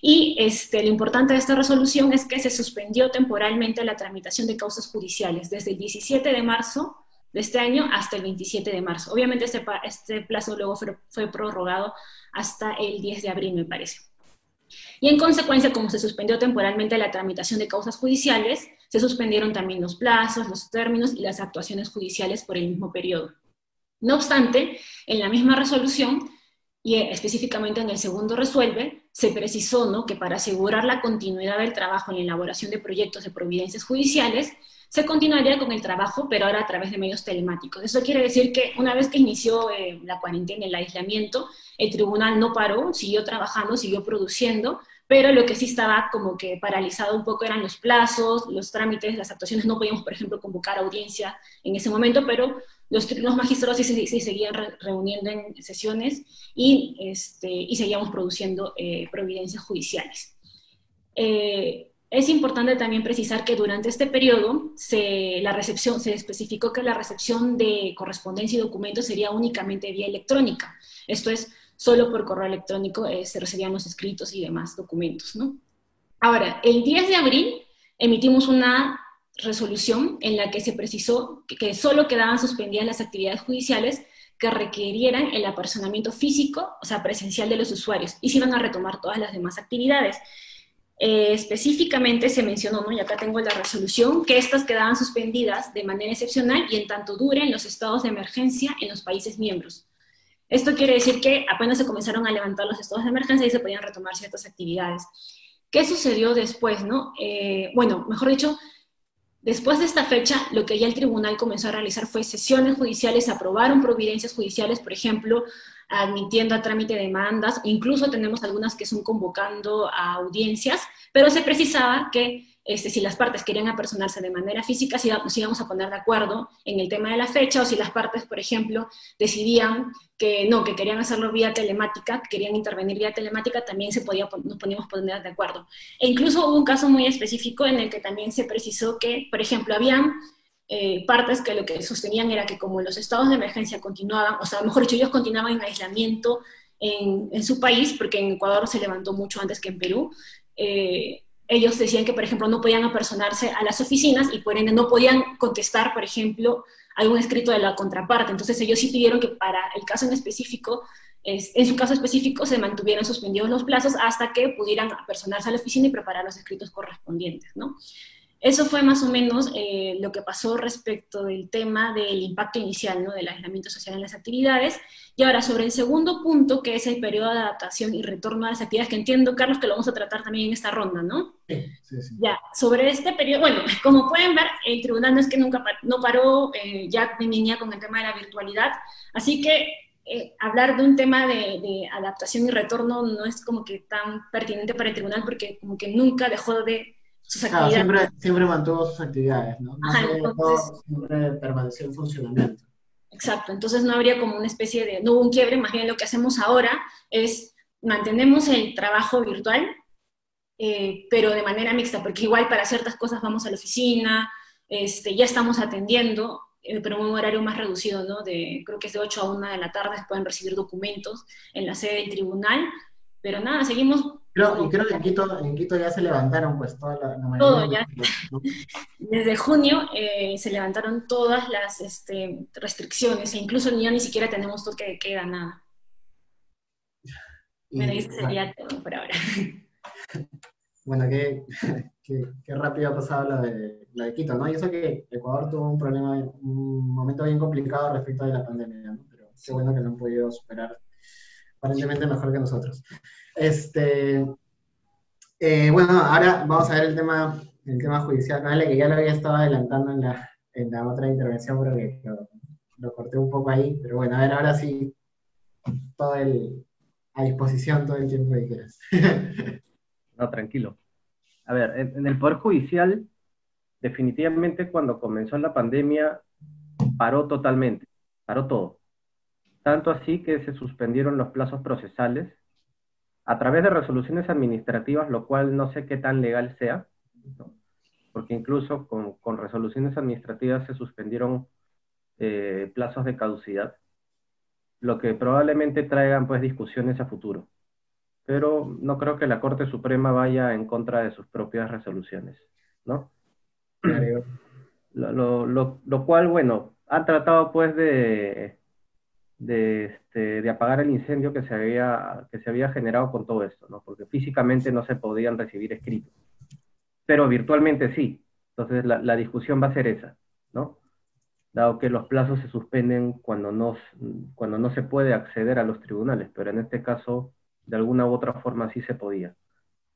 Y este, lo importante de esta resolución es que se suspendió temporalmente la tramitación de causas judiciales desde el 17 de marzo de este año hasta el 27 de marzo. Obviamente este, este plazo luego fue, fue prorrogado hasta el 10 de abril, me parece. Y en consecuencia, como se suspendió temporalmente la tramitación de causas judiciales, se suspendieron también los plazos, los términos y las actuaciones judiciales por el mismo periodo. No obstante, en la misma resolución, y específicamente en el segundo resuelve, se precisó ¿no? que para asegurar la continuidad del trabajo en la elaboración de proyectos de providencias judiciales, se continuaría con el trabajo, pero ahora a través de medios telemáticos. Eso quiere decir que una vez que inició eh, la cuarentena, el aislamiento, el tribunal no paró, siguió trabajando, siguió produciendo, pero lo que sí estaba como que paralizado un poco eran los plazos, los trámites, las actuaciones. No podíamos, por ejemplo, convocar audiencia en ese momento, pero los, los magistrados sí, sí, seguían reuniendo en sesiones y, este, y seguíamos produciendo eh, providencias judiciales. Eh, es importante también precisar que durante este periodo se, la recepción, se especificó que la recepción de correspondencia y documentos sería únicamente vía electrónica. Esto es, solo por correo electrónico eh, se recibían los escritos y demás documentos. ¿no? Ahora, el 10 de abril emitimos una resolución en la que se precisó que, solo quedaban suspendidas las actividades judiciales que requirieran el apersonamiento físico, o sea, presencial de los usuarios, y se iban a retomar todas las demás actividades. Eh, específicamente se mencionó, ¿no? y acá tengo la resolución, que estas quedaban suspendidas de manera excepcional y en tanto duren los estados de emergencia en los países miembros. Esto quiere decir que apenas se comenzaron a levantar los estados de emergencia y se podían retomar ciertas actividades. ¿Qué sucedió después? No? Eh, bueno, mejor dicho, después de esta fecha, lo que ya el tribunal comenzó a realizar fue sesiones judiciales, aprobaron providencias judiciales, por ejemplo, admitiendo a trámite demandas, incluso tenemos algunas que son convocando a audiencias, pero se precisaba que este, si las partes querían apersonarse de manera física, si nos íbamos a poner de acuerdo en el tema de la fecha, o si las partes, por ejemplo, decidían que no, que querían hacerlo vía telemática, que querían intervenir vía telemática, también se podía, nos poníamos poner de acuerdo. E incluso hubo un caso muy específico en el que también se precisó que, por ejemplo, habían eh, partes que lo que sostenían era que como los estados de emergencia continuaban, o sea, mejor dicho, ellos continuaban en aislamiento en, su país, porque en Ecuador se levantó mucho antes que en Perú. Eh, ellos decían que, por ejemplo, no podían apersonarse a las oficinas y por ende no podían contestar, por ejemplo, algún escrito de la contraparte. Entonces ellos sí pidieron que para el caso en específico, en su caso específico, se mantuvieran suspendidos los plazos hasta que pudieran apersonarse a la oficina y preparar los escritos correspondientes, ¿no? Eso fue más o menos eh, lo que pasó respecto del tema del impacto inicial, ¿no? del aislamiento social en las actividades. Y ahora, sobre el segundo punto, que es el periodo de adaptación y retorno a las actividades, que entiendo, Carlos, que lo vamos a tratar también en esta ronda, ¿no? Sí, sí, sí. Ya, sobre este periodo, bueno, como pueden ver, el tribunal no es que nunca no paró, eh, ya venía con el tema de la virtualidad, así que eh, hablar de un tema de, de, adaptación y retorno no es como que tan pertinente para el tribunal porque como que nunca dejó de siempre, siempre mantuvo sus actividades, ¿no? siempre permaneció en funcionamiento. Exacto, entonces no habría como una especie de, no hubo un quiebre, más bien lo que hacemos ahora es mantenemos el trabajo virtual, eh, pero de manera mixta, porque igual para ciertas cosas vamos a la oficina, este, ya estamos atendiendo, eh, pero en un horario más reducido, ¿no? De, creo que es de 8 a 1 de la tarde, pueden recibir documentos en la sede del tribunal, pero nada, seguimos Creo, y creo que en Quito, en Quito ya se levantaron pues toda la, mayoría Todo, ya. Desde junio eh, se levantaron todas las este, restricciones e incluso ya ni siquiera tenemos toque de queda, nada. bueno, eso sería todo por ahora. Bueno, qué, qué, qué, rápido ha pasado la de, la de Quito, ¿no? Y eso que Ecuador tuvo un problema, un momento bien complicado respecto a la pandemia, ¿no? Pero qué bueno que lo han podido superar aparentemente mejor que nosotros. Este, eh, bueno, ahora vamos a ver el tema, el tema judicial, ¿vale? que ya lo había estado adelantando en la, en la otra intervención, pero que lo, corté un poco ahí. Pero bueno, a ver, ahora sí, todo el, a disposición todo el tiempo que quieras. no, tranquilo. A ver, en el Poder Judicial, definitivamente cuando comenzó la pandemia, paró totalmente, paró todo. Tanto así que se suspendieron los plazos procesales a través de resoluciones administrativas, lo cual no sé qué tan legal sea, porque incluso con, resoluciones administrativas se suspendieron eh, plazos de caducidad, lo que probablemente traigan pues discusiones a futuro. Pero no creo que la Corte Suprema vaya en contra de sus propias resoluciones, ¿no? Lo, lo cual, bueno, han tratado pues de de, este, de, apagar el incendio que se, había, que se había generado con todo esto, ¿no? porque físicamente no se podían recibir escritos, pero virtualmente sí. Entonces la, la, discusión va a ser esa, ¿no? Dado que los plazos se suspenden cuando no, cuando no se puede acceder a los tribunales, pero en este caso, de alguna u otra forma sí se podía.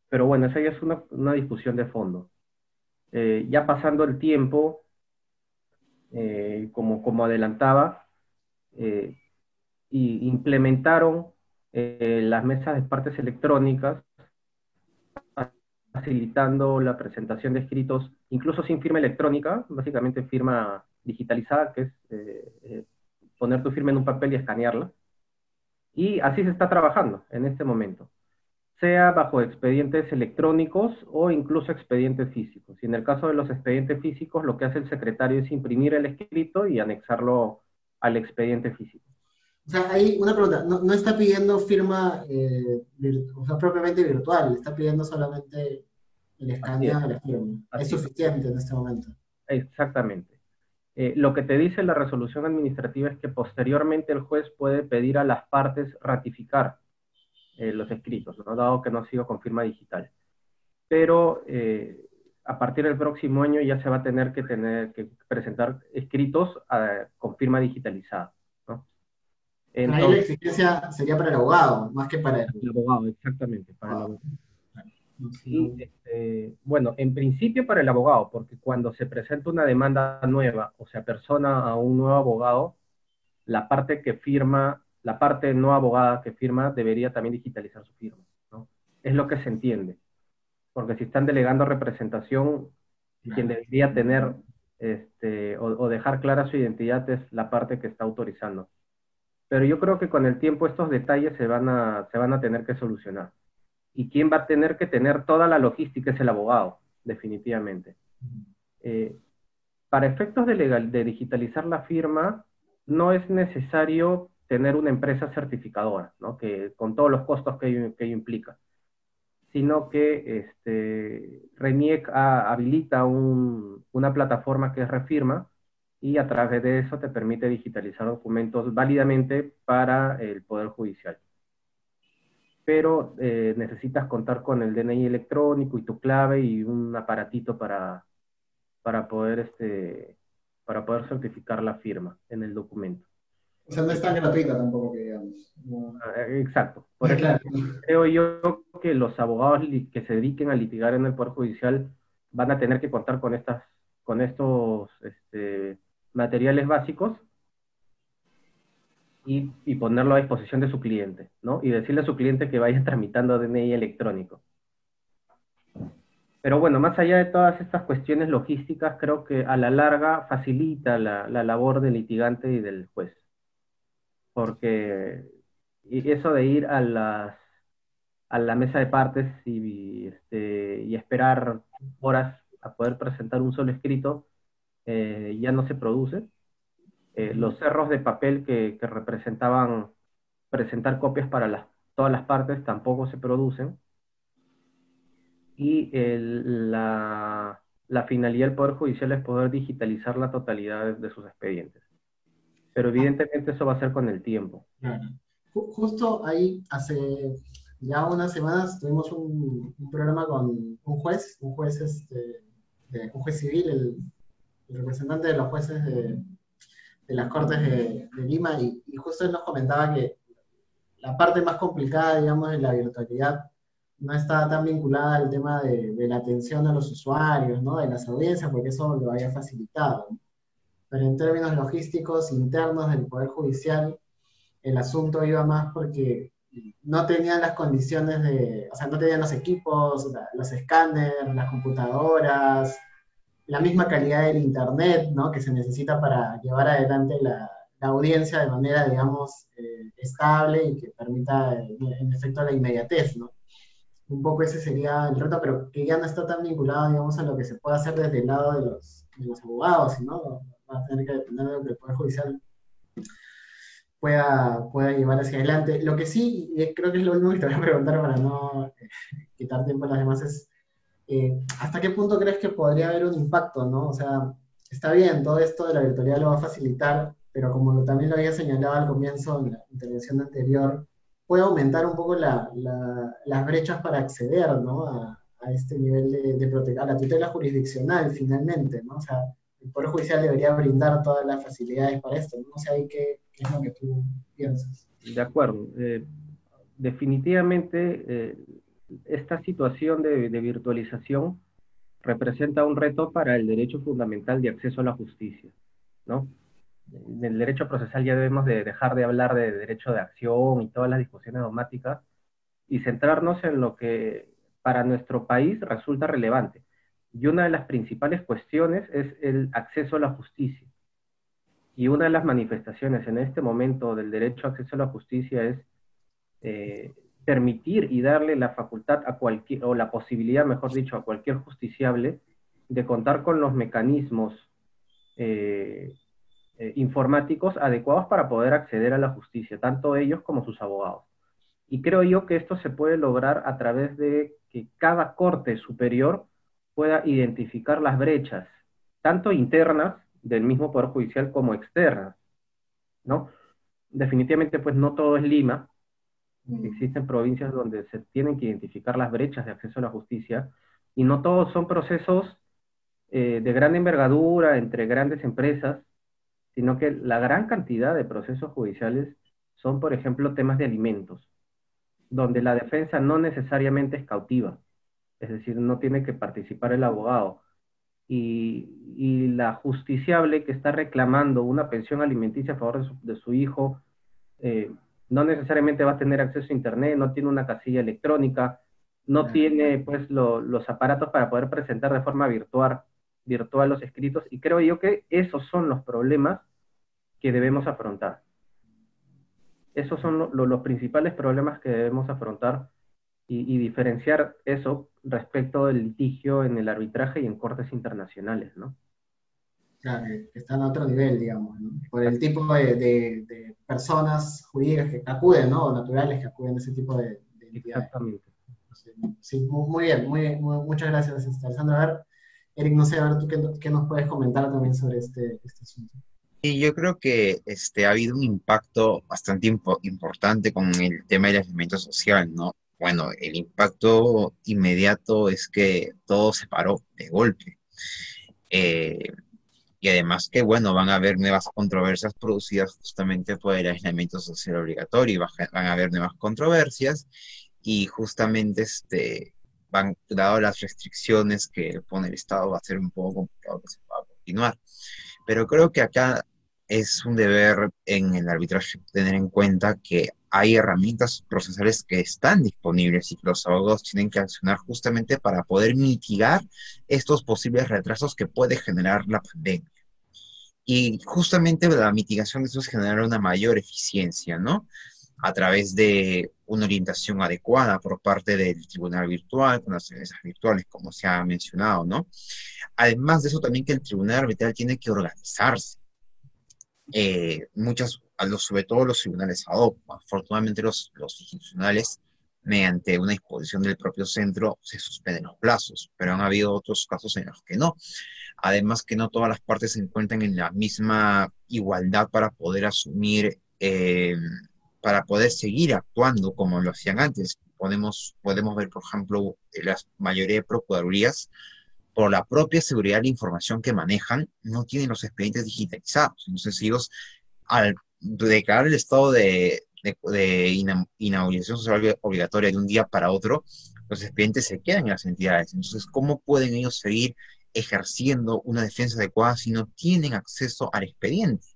Pero bueno, esa ya es una, una discusión de fondo. Eh, ya pasando el tiempo, eh, como, como adelantaba, eh, y implementaron eh, las mesas de partes electrónicas, facilitando la presentación de escritos, incluso sin firma electrónica, básicamente firma digitalizada, que es eh, eh, poner tu firma en un papel y escanearla. Y así se está trabajando en este momento, sea bajo expedientes electrónicos o incluso expedientes físicos. Y en el caso de los expedientes físicos, lo que hace el secretario es imprimir el escrito y anexarlo al expediente físico. O sea, hay una pregunta, no, está pidiendo firma eh, o sea, propiamente virtual, está pidiendo solamente el escaneo de la firma. es suficiente en este momento. Exactamente. Eh, lo que te dice la resolución administrativa es que posteriormente el juez puede pedir a las partes ratificar eh, los escritos, ¿no? dado que no ha sido con firma digital. Pero a partir del próximo año ya se va a tener que, tener, que presentar escritos con firma digitalizada. Entonces, Ahí la exigencia sería para el abogado, más que para el, el abogado. Exactamente, para el abogado. Este, bueno, en principio para el abogado, porque cuando se presenta una demanda nueva o se apersona a un nuevo abogado, la parte que firma, la parte no abogada que firma debería también digitalizar su firma. ¿no? Es lo que se entiende. Porque si están delegando representación, quien debería tener este, o, o, dejar clara su identidad es la parte que está autorizando pero yo creo que con el tiempo estos detalles se van a, se van a tener que solucionar. Y quien va a tener que tener toda la logística es el abogado, definitivamente. Eh, para efectos de, legal, de digitalizar la firma, no es necesario tener una empresa certificadora, ¿no? que, con todos los costos que ello, que implica, sino que este, RENIEC habilita una plataforma que es Refirma y a través de eso te permite digitalizar documentos válidamente para el Poder Judicial. Pero eh, necesitas contar con el DNI electrónico y tu clave y un aparatito para, para, poder, este, para poder certificar la firma en el documento. O sea, no es tan gratuita tampoco que digamos. Ah, exacto. Por ejemplo, creo yo que los abogados que se dediquen a litigar en el Poder Judicial van a tener que contar con estas, con estos este, materiales básicos y, ponerlo a disposición de su cliente, ¿no? Y decirle a su cliente que vaya tramitando DNI electrónico. Pero bueno, más allá de todas estas cuestiones logísticas, creo que a la larga facilita la, la labor del litigante y del juez porque eso de ir a, las, a la mesa de partes y, este, y esperar horas a poder presentar un solo escrito eh, ya no se produce. Eh, los cerros de papel que, representaban presentar copias para las, todas las partes tampoco se producen. Y la, la finalidad del Poder Judicial es poder digitalizar la totalidad de sus expedientes pero evidentemente eso va a ser con el tiempo. Justo ahí, hace ya unas semanas, tuvimos un, programa con un juez, un juez, este, un juez civil, el, representante de los jueces de, las Cortes de, Lima, y, justo él nos comentaba que la parte más complicada, digamos, de la virtualidad no está tan vinculada al tema de, de, la atención a los usuarios, ¿no? de las audiencias, porque eso lo había facilitado pero en términos logísticos internos del Poder Judicial, el asunto iba más porque no tenían las condiciones de, o sea, no tenían los equipos, los escáneres, las computadoras, la misma calidad del Internet, ¿no? Que se necesita para llevar adelante la, audiencia de manera, digamos, eh, estable y que permita, en efecto, la inmediatez, ¿no? Un poco ese sería el reto, pero que ya no está tan vinculado, digamos, a lo que se puede hacer desde el lado de los, de los abogados, ¿no? va a tener que depender de lo que el Poder Judicial pueda, pueda llevar hacia adelante. Lo que sí, creo que es lo único que te voy a preguntar para no eh, quitar tiempo a las demás, es eh, ¿hasta qué punto crees que podría haber un impacto? ¿no? O sea, está bien, todo esto de la virtualidad lo va a facilitar, pero como también lo había señalado al comienzo en la intervención anterior, puede aumentar un poco la, las brechas para acceder ¿no? a, a este nivel de, de protección, a la tutela jurisdiccional finalmente, ¿no? O sea, el Poder Judicial debería brindar todas las facilidades para esto. No sé ahí qué, es lo que tú piensas. De acuerdo. Eh, definitivamente, eh, esta situación de, virtualización representa un reto para el derecho fundamental de acceso a la justicia, ¿no? En el derecho procesal ya debemos de dejar de hablar de derecho de acción y todas las discusiones dogmáticas y centrarnos en lo que para nuestro país resulta relevante, y una de las principales cuestiones es el acceso a la justicia. Y una de las manifestaciones en este momento del derecho a acceso a la justicia es eh, permitir y darle la facultad a cualquier, o la posibilidad, mejor dicho, a cualquier justiciable de contar con los mecanismos eh, eh, informáticos adecuados para poder acceder a la justicia, tanto ellos como sus abogados. Y creo yo que esto se puede lograr a través de que cada corte superior pueda identificar las brechas, tanto internas del mismo Poder Judicial como externas, ¿no? Definitivamente, pues no todo es Lima. Existen provincias donde se tienen que identificar las brechas de acceso a la justicia y no todos son procesos eh, de gran envergadura entre grandes empresas, sino que la gran cantidad de procesos judiciales son, por ejemplo, temas de alimentos, donde la defensa no necesariamente es cautiva es decir, no tiene que participar el abogado. Y, la justiciable que está reclamando una pensión alimenticia a favor de su, hijo, eh, no necesariamente va a tener acceso a Internet, no tiene una casilla electrónica, no tiene pues los aparatos para poder presentar de forma virtual, virtual los escritos, y creo yo que esos son los problemas que debemos afrontar. Esos son los principales problemas que debemos afrontar y, diferenciar eso respecto del litigio en el arbitraje y en cortes internacionales, ¿no? Claro, que están a otro nivel, digamos, ¿no? por el tipo de, personas jurídicas que acuden, ¿no? Naturales que acuden a ese tipo de, entidades. Exactamente. Sí, muy bien, muy, muchas gracias, este, Alessandro. A ver, Eric, no sé, a ver, tú qué, nos puedes comentar también sobre este, este asunto. Sí, yo creo que este, ha habido un impacto bastante importante con el tema del aislamiento social, ¿no? Bueno, el impacto inmediato es que todo se paró de golpe. Eh, y además que, bueno, van a haber nuevas controversias producidas justamente por el aislamiento social obligatorio, van a haber nuevas controversias y justamente este, dado las restricciones que pone el Estado, va a ser un poco complicado que se pueda continuar. Pero creo que acá es un deber en el arbitraje tener en cuenta que hay herramientas procesales que están disponibles y que los abogados tienen que accionar justamente para poder mitigar estos posibles retrasos que puede generar la pandemia. Y justamente la mitigación de eso es generar una mayor eficiencia, ¿no? A través de una orientación adecuada por parte del tribunal virtual, con las empresas virtuales, como se ha mencionado, ¿no? Además de eso, también que el tribunal arbitral tiene que organizarse. Eh, muchas, sobre todo los tribunales ad hoc, afortunadamente los, los institucionales, mediante una disposición del propio centro, se suspenden los plazos, pero han habido otros casos en los que no. Además que no todas las partes se encuentran en la misma igualdad para poder asumir, eh, para poder seguir actuando como lo hacían antes. Podemos, podemos ver, por ejemplo, la mayoría de procuradurías, por la propia seguridad de la información que manejan, no tienen los expedientes digitalizados. Entonces ellos, al declarar el estado de, de, de inauguración social obligatoria de un día para otro, los expedientes se quedan en las entidades. Entonces, ¿cómo pueden ellos seguir ejerciendo una defensa adecuada si no tienen acceso al expediente.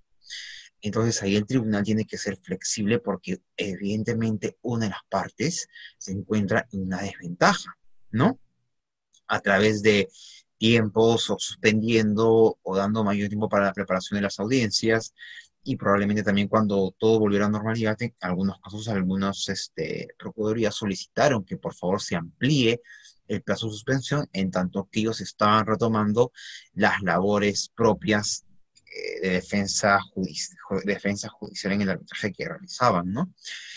Entonces ahí el tribunal tiene que ser flexible porque evidentemente una de las partes se encuentra en una desventaja, ¿no? A través de tiempos o suspendiendo o dando mayor tiempo para la preparación de las audiencias y probablemente también cuando todo volviera a normalidad, en algunos casos algunos este, procuradurías solicitaron que por favor se amplíe el plazo de suspensión, en tanto que ellos estaban retomando las labores propias eh, de defensa, defensa judicial en el arbitraje que realizaban, ¿no?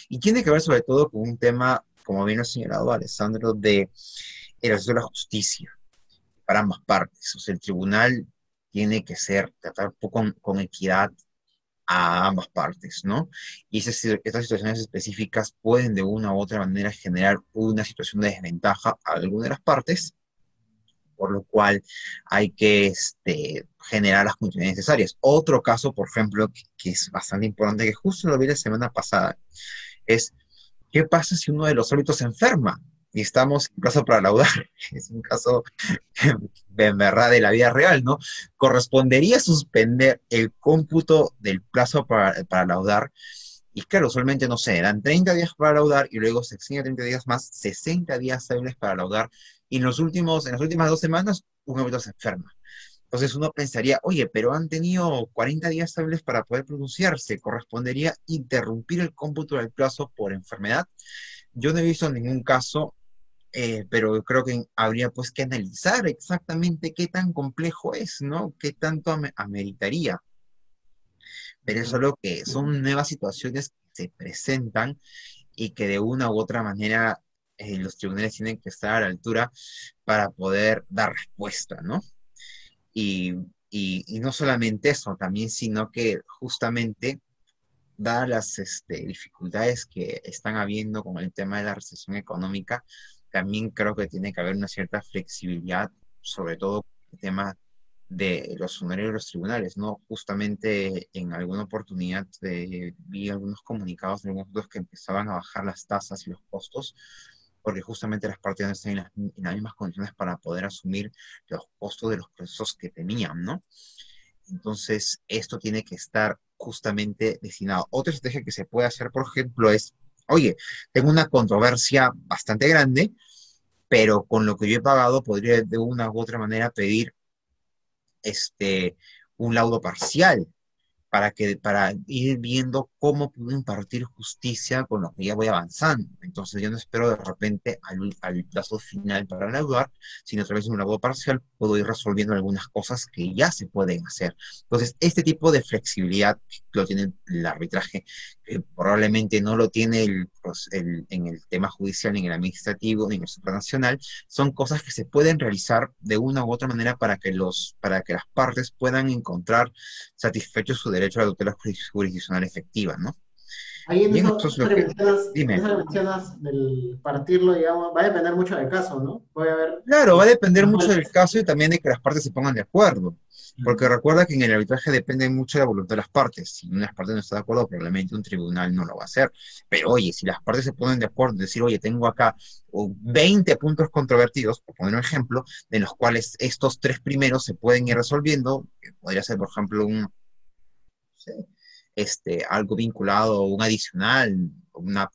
Y tiene que ver sobre todo con un tema, como bien ha señalado Alessandro, de el acceso a la justicia para ambas partes. O sea, el tribunal tiene que ser, tratar con, con equidad a ambas partes, ¿no? Y esas, estas situaciones específicas pueden de una u otra manera generar una situación de desventaja a alguna de las partes, por lo cual hay que este, generar las condiciones necesarias. Otro caso, por ejemplo, que, es bastante importante, que justo lo vi la semana pasada, es ¿qué pasa si uno de los árbitros se enferma? Y estamos en plazo para laudar. Es un caso en verdad de la vida real, ¿no? Correspondería suspender el cómputo del plazo para, para laudar. Y claro, usualmente, no sé, dan 30 días para laudar y luego se extiende 30 días más, 60 días hábiles para laudar. Y en, los últimos, en las últimas dos semanas, un árbitro se enferma. Entonces uno pensaría, oye, pero han tenido 40 días hábiles para poder pronunciarse, correspondería interrumpir el cómputo del plazo por enfermedad. Yo no he visto ningún caso eh, pero creo que habría pues que analizar exactamente qué tan complejo es, ¿no? ¿Qué tanto ameritaría? Pero eso es lo que son nuevas situaciones que se presentan y que de una u otra manera eh, los tribunales tienen que estar a la altura para poder dar respuesta, ¿no? Y, y, no solamente eso, también, sino que justamente dadas las este, dificultades que están habiendo con el tema de la recesión económica, también creo que tiene que haber una cierta flexibilidad, sobre todo el tema de los funcionarios de los tribunales, ¿no? Justamente en alguna oportunidad vi algunos comunicados de algunos que empezaban a bajar las tasas y los costos, porque justamente las partes no están en las, en las, mismas condiciones para poder asumir los costos de los procesos que tenían, ¿no? Entonces, esto tiene que estar justamente destinado. Otra estrategia que se puede hacer, por ejemplo, es oye, tengo una controversia bastante grande, pero con lo que yo he pagado podría de una u otra manera pedir este, un laudo parcial para, que, para ir viendo cómo puedo impartir justicia con lo que ya voy avanzando. Entonces yo no espero de repente al, al plazo final para graduar, sino a través de un labor parcial puedo ir resolviendo algunas cosas que ya se pueden hacer. Entonces, este tipo de flexibilidad lo tiene el arbitraje, que probablemente no lo tiene el, en el tema judicial, ni en el administrativo, ni en el supranacional, son cosas que se pueden realizar de una u otra manera para que, los, para que las partes puedan encontrar satisfecho su derecho a la tutela jurisdiccional efectiva, ¿no? Ahí en eso, eso que, mencionas, dime. Eso que mencionas del partirlo, digamos, va a depender mucho del caso, ¿no? Puede haber... Claro, va a depender mucho del caso y también de que las partes se pongan de acuerdo. Porque recuerda que en el arbitraje depende mucho de la voluntad de las partes. Si una de las partes no está de acuerdo, probablemente un tribunal no lo va a hacer. Pero oye, si las partes se ponen de acuerdo, decir, oye, tengo acá 20 puntos controvertidos, por poner un ejemplo, de los cuales estos tres primeros se pueden ir resolviendo, podría ser, por ejemplo, un, este, algo vinculado, un adicional, una,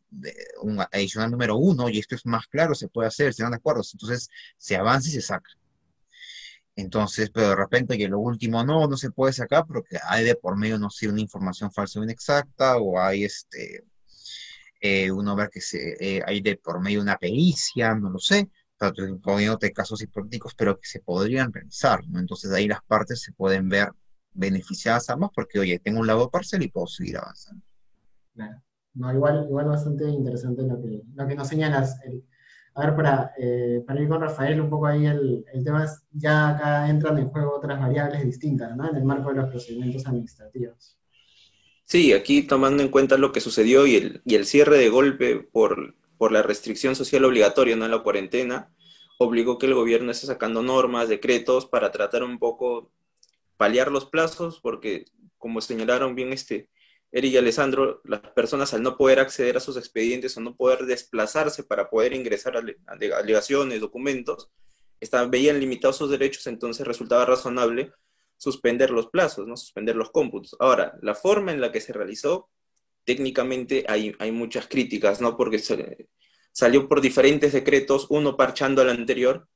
un adicional número uno, y esto es más claro, se puede hacer, se dan de acuerdo. Entonces, se avanza y se saca. Entonces, pero de repente que lo último no, no se puede sacar porque hay de por medio, no sé, una información falsa o inexacta, o hay este, eh, uno ver que eh, hay de por medio una pericia, no lo sé, poniéndote casos hipotéticos, pero que se podrían realizar. Entonces ahí las partes se pueden ver beneficiadas ambas porque, oye, tengo un lado parcial y puedo seguir avanzando. Claro. No, igual, igual bastante interesante lo que, lo que nos señalas, Eric. A ver, para, eh, para ir con Rafael, un poco ahí el, el, tema es, ya acá entran en juego otras variables distintas, ¿no? En el marco de los procedimientos administrativos. Sí, aquí tomando en cuenta lo que sucedió y el, y el cierre de golpe por, por la restricción social obligatoria, ¿no? La cuarentena, obligó que el gobierno esté sacando normas, decretos para tratar un poco paliar los plazos, porque como señalaron bien este, Eric y Alessandro, las personas al no poder acceder a sus expedientes o no poder desplazarse para poder ingresar a, alegaciones, documentos, estaban, veían limitados sus derechos, entonces resultaba razonable suspender los plazos, ¿no? suspender los cómputos. Ahora, la forma en la que se realizó, técnicamente hay, hay muchas críticas, ¿no? porque se, salió por diferentes decretos, uno parchando al anterior,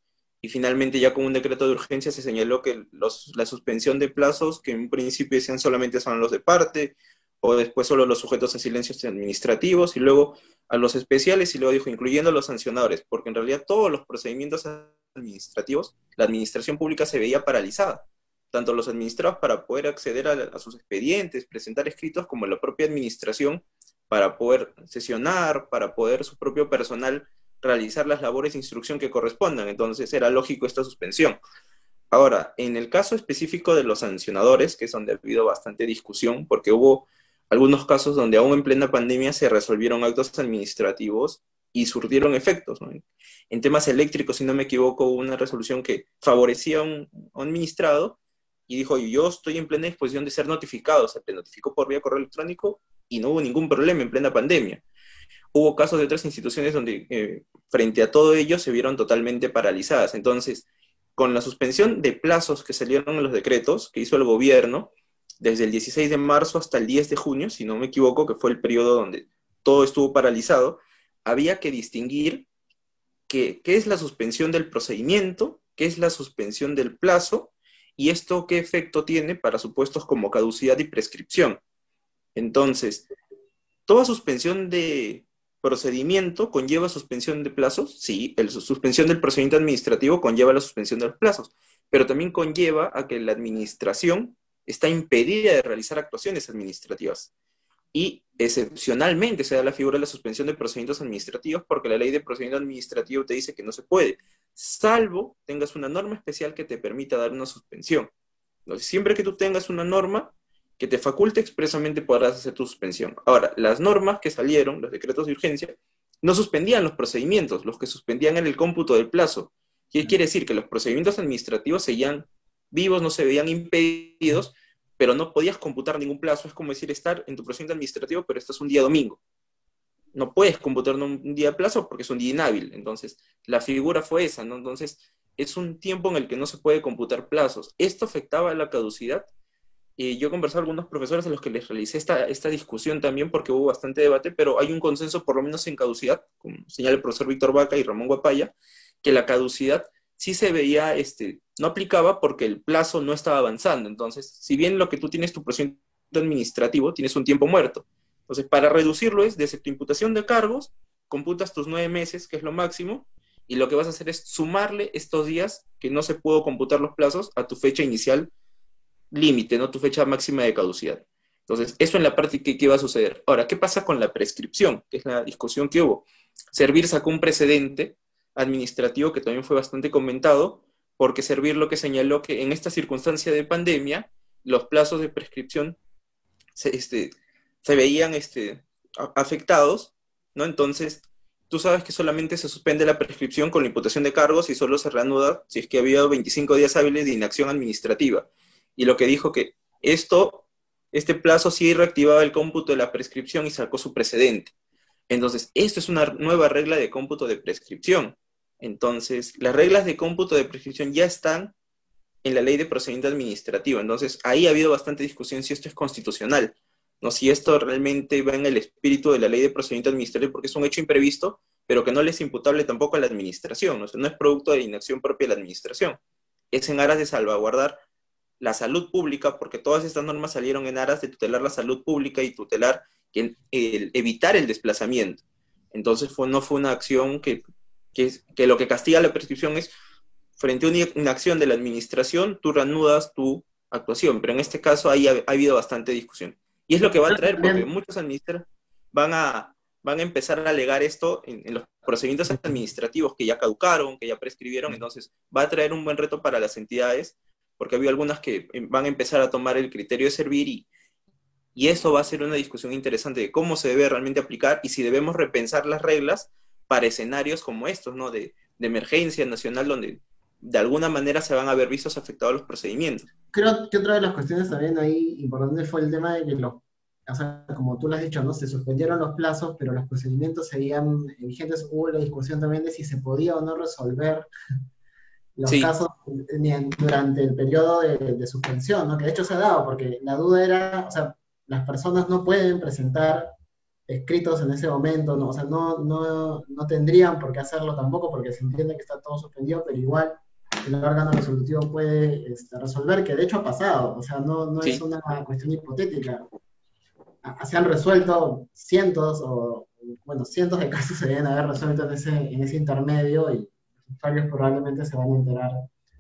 y finalmente ya con un decreto de urgencia se señaló que los, la suspensión de plazos, que en principio decían solamente son los de parte, o después solo los sujetos a silencios administrativos, y luego a los especiales, y luego dijo, incluyendo a los sancionadores, porque en realidad todos los procedimientos administrativos, la administración pública se veía paralizada, tanto los administrados para poder acceder a, a sus expedientes, presentar escritos, como la propia administración para poder sesionar, para poder su propio personal realizar las labores de instrucción que correspondan. Entonces era lógico esta suspensión. Ahora, en el caso específico de los sancionadores, que es donde ha habido bastante discusión, porque hubo algunos casos donde aún en plena pandemia se resolvieron actos administrativos y surtieron efectos. En temas eléctricos, si no me equivoco, hubo una resolución que favorecía a un, administrado y dijo, yo estoy en plena disposición de ser notificado, se te notificó por vía correo electrónico y no hubo ningún problema en plena pandemia. Hubo casos de otras instituciones donde eh, frente a todo ello se vieron totalmente paralizadas. Entonces, con la suspensión de plazos que salieron en los decretos que hizo el gobierno, desde el 16 de marzo hasta el 10 de junio, si no me equivoco, que fue el periodo donde todo estuvo paralizado, había que distinguir qué es la suspensión del procedimiento, qué es la suspensión del plazo y esto qué efecto tiene para supuestos como caducidad y prescripción. Entonces, toda suspensión de procedimiento conlleva suspensión de plazos, sí, la suspensión del procedimiento administrativo conlleva la suspensión de los plazos, pero también conlleva a que la administración está impedida de realizar actuaciones administrativas. Y excepcionalmente se da la figura de la suspensión de procedimientos administrativos porque la ley de procedimiento administrativo te dice que no se puede, salvo tengas una norma especial que te permita dar una suspensión. Entonces, siempre que tú tengas una norma que te faculte expresamente podrás hacer tu suspensión. Ahora, las normas que salieron, los decretos de urgencia, no suspendían los procedimientos, los que suspendían en el cómputo del plazo. ¿Qué quiere decir? Que los procedimientos administrativos seguían vivos, no se veían impedidos, pero no podías computar ningún plazo. Es como decir, estar en tu procedimiento administrativo, pero estás un día domingo. No puedes computar un día de plazo porque es un día inhábil. Entonces, la figura fue esa, ¿no? Entonces, es un tiempo en el que no se puede computar plazos. Esto afectaba a la caducidad. Y yo conversé con algunos profesores a los que les realicé esta, esta discusión también porque hubo bastante debate, pero hay un consenso, por lo menos en caducidad, como señala el profesor Víctor Vaca y Ramón Guapaya, que la caducidad sí se veía, este, no aplicaba porque el plazo no estaba avanzando. Entonces, si bien lo que tú tienes tu procedimiento administrativo, tienes un tiempo muerto. Entonces, para reducirlo es, desde tu imputación de cargos, computas tus nueve meses, que es lo máximo, y lo que vas a hacer es sumarle estos días que no se pudo computar los plazos a tu fecha inicial límite, ¿no? Tu fecha máxima de caducidad. Entonces, eso en la parte que, va a suceder. Ahora, ¿qué pasa con la prescripción? Que es la discusión que hubo. Servir sacó un precedente administrativo que también fue bastante comentado, porque Servir lo que señaló que en esta circunstancia de pandemia, los plazos de prescripción se, este, se veían este, afectados, ¿no? Entonces, tú sabes que solamente se suspende la prescripción con la imputación de cargos y solo se reanuda si es que ha habido 25 días hábiles de inacción administrativa. Y lo que dijo que esto, este plazo sí reactivaba el cómputo de la prescripción y sacó su precedente. Entonces, esto es una nueva regla de cómputo de prescripción. Entonces, las reglas de cómputo de prescripción ya están en la ley de procedimiento administrativo. Entonces, ahí ha habido bastante discusión si esto es constitucional. ¿no? Si esto realmente va en el espíritu de la ley de procedimiento administrativo, porque es un hecho imprevisto, pero que no le es imputable tampoco a la administración, o no es producto de inacción propia de la administración, es en aras de salvaguardar la salud pública, porque todas estas normas salieron en aras de tutelar la salud pública y tutelar el, evitar el desplazamiento. Entonces fue, no fue una acción que, que, que lo que castiga la prescripción es, frente a una acción de la administración, tú reanudas tu actuación, pero en este caso ahí ha habido bastante discusión. Y es lo que va a traer, porque muchos administradores van a, van a empezar a alegar esto en, los procedimientos administrativos que ya caducaron, que ya prescribieron, entonces va a traer un buen reto para las entidades, porque había algunas que em, van a empezar a tomar el criterio de servir y, y eso va a ser una discusión interesante de cómo se debe realmente aplicar y si debemos repensar las reglas para escenarios como estos, ¿no? De, de emergencia nacional donde de alguna manera se van a ver vistos afectados los procedimientos. Creo que otra de las cuestiones también ahí importante fue el tema de que los, o sea, como tú lo has dicho, ¿no? Se suspendieron los plazos, pero los procedimientos seguían vigentes. Hubo la discusión también de si se podía o no resolver los casos durante el periodo de, suspensión, ¿no? Que de hecho se ha dado, porque la duda era, o sea, las personas no pueden presentar escritos en ese momento, ¿no? o sea, no, no, no tendrían por qué hacerlo tampoco, porque se entiende que está todo suspendido, pero igual el órgano resolutivo puede este, resolver, que de hecho ha pasado, o sea, no, no es una cuestión hipotética. Se han resuelto cientos o, bueno, cientos de casos se deben haber resuelto en ese, en ese intermedio y usuarios probablemente se van a enterar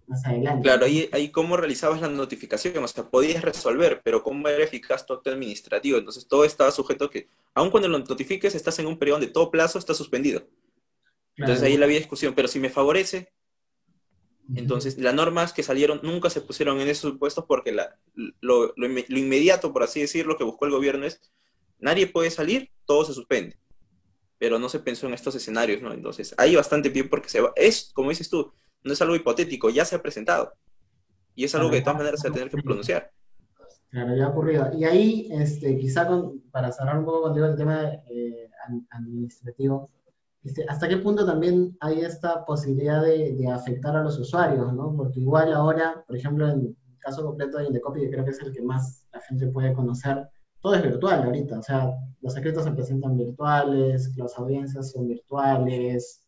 más adelante. Claro, ahí, ahí cómo realizabas la notificación, o sea, podías resolver, pero cómo era eficaz tu acto administrativo, entonces todo estaba sujeto a que, aun cuando lo notifiques, estás en un periodo donde todo plazo está suspendido. Entonces ahí la había discusión, pero si me favorece, entonces, las normas que salieron nunca se pusieron en esos supuestos porque lo, inmediato, por así decirlo, que buscó el gobierno es, nadie puede salir, todo se suspende. Pero no se pensó en estos escenarios, ¿no? Entonces, ahí bastante bien porque se va, es, como dices tú, no es algo hipotético, ya se ha presentado. Y es algo que de todas maneras se va a tener que pronunciar. Claro, ya ha ocurrido. Y ahí, este, quizá para cerrar un poco contigo el tema eh, administrativo, este, ¿hasta qué punto también hay esta posibilidad de, afectar a los usuarios? ¿no? Porque igual ahora, por ejemplo, en el caso completo de Indecopy, que creo que es el que más la gente puede conocer, todo es virtual ahorita, o sea, los secretos se presentan virtuales, las audiencias son virtuales,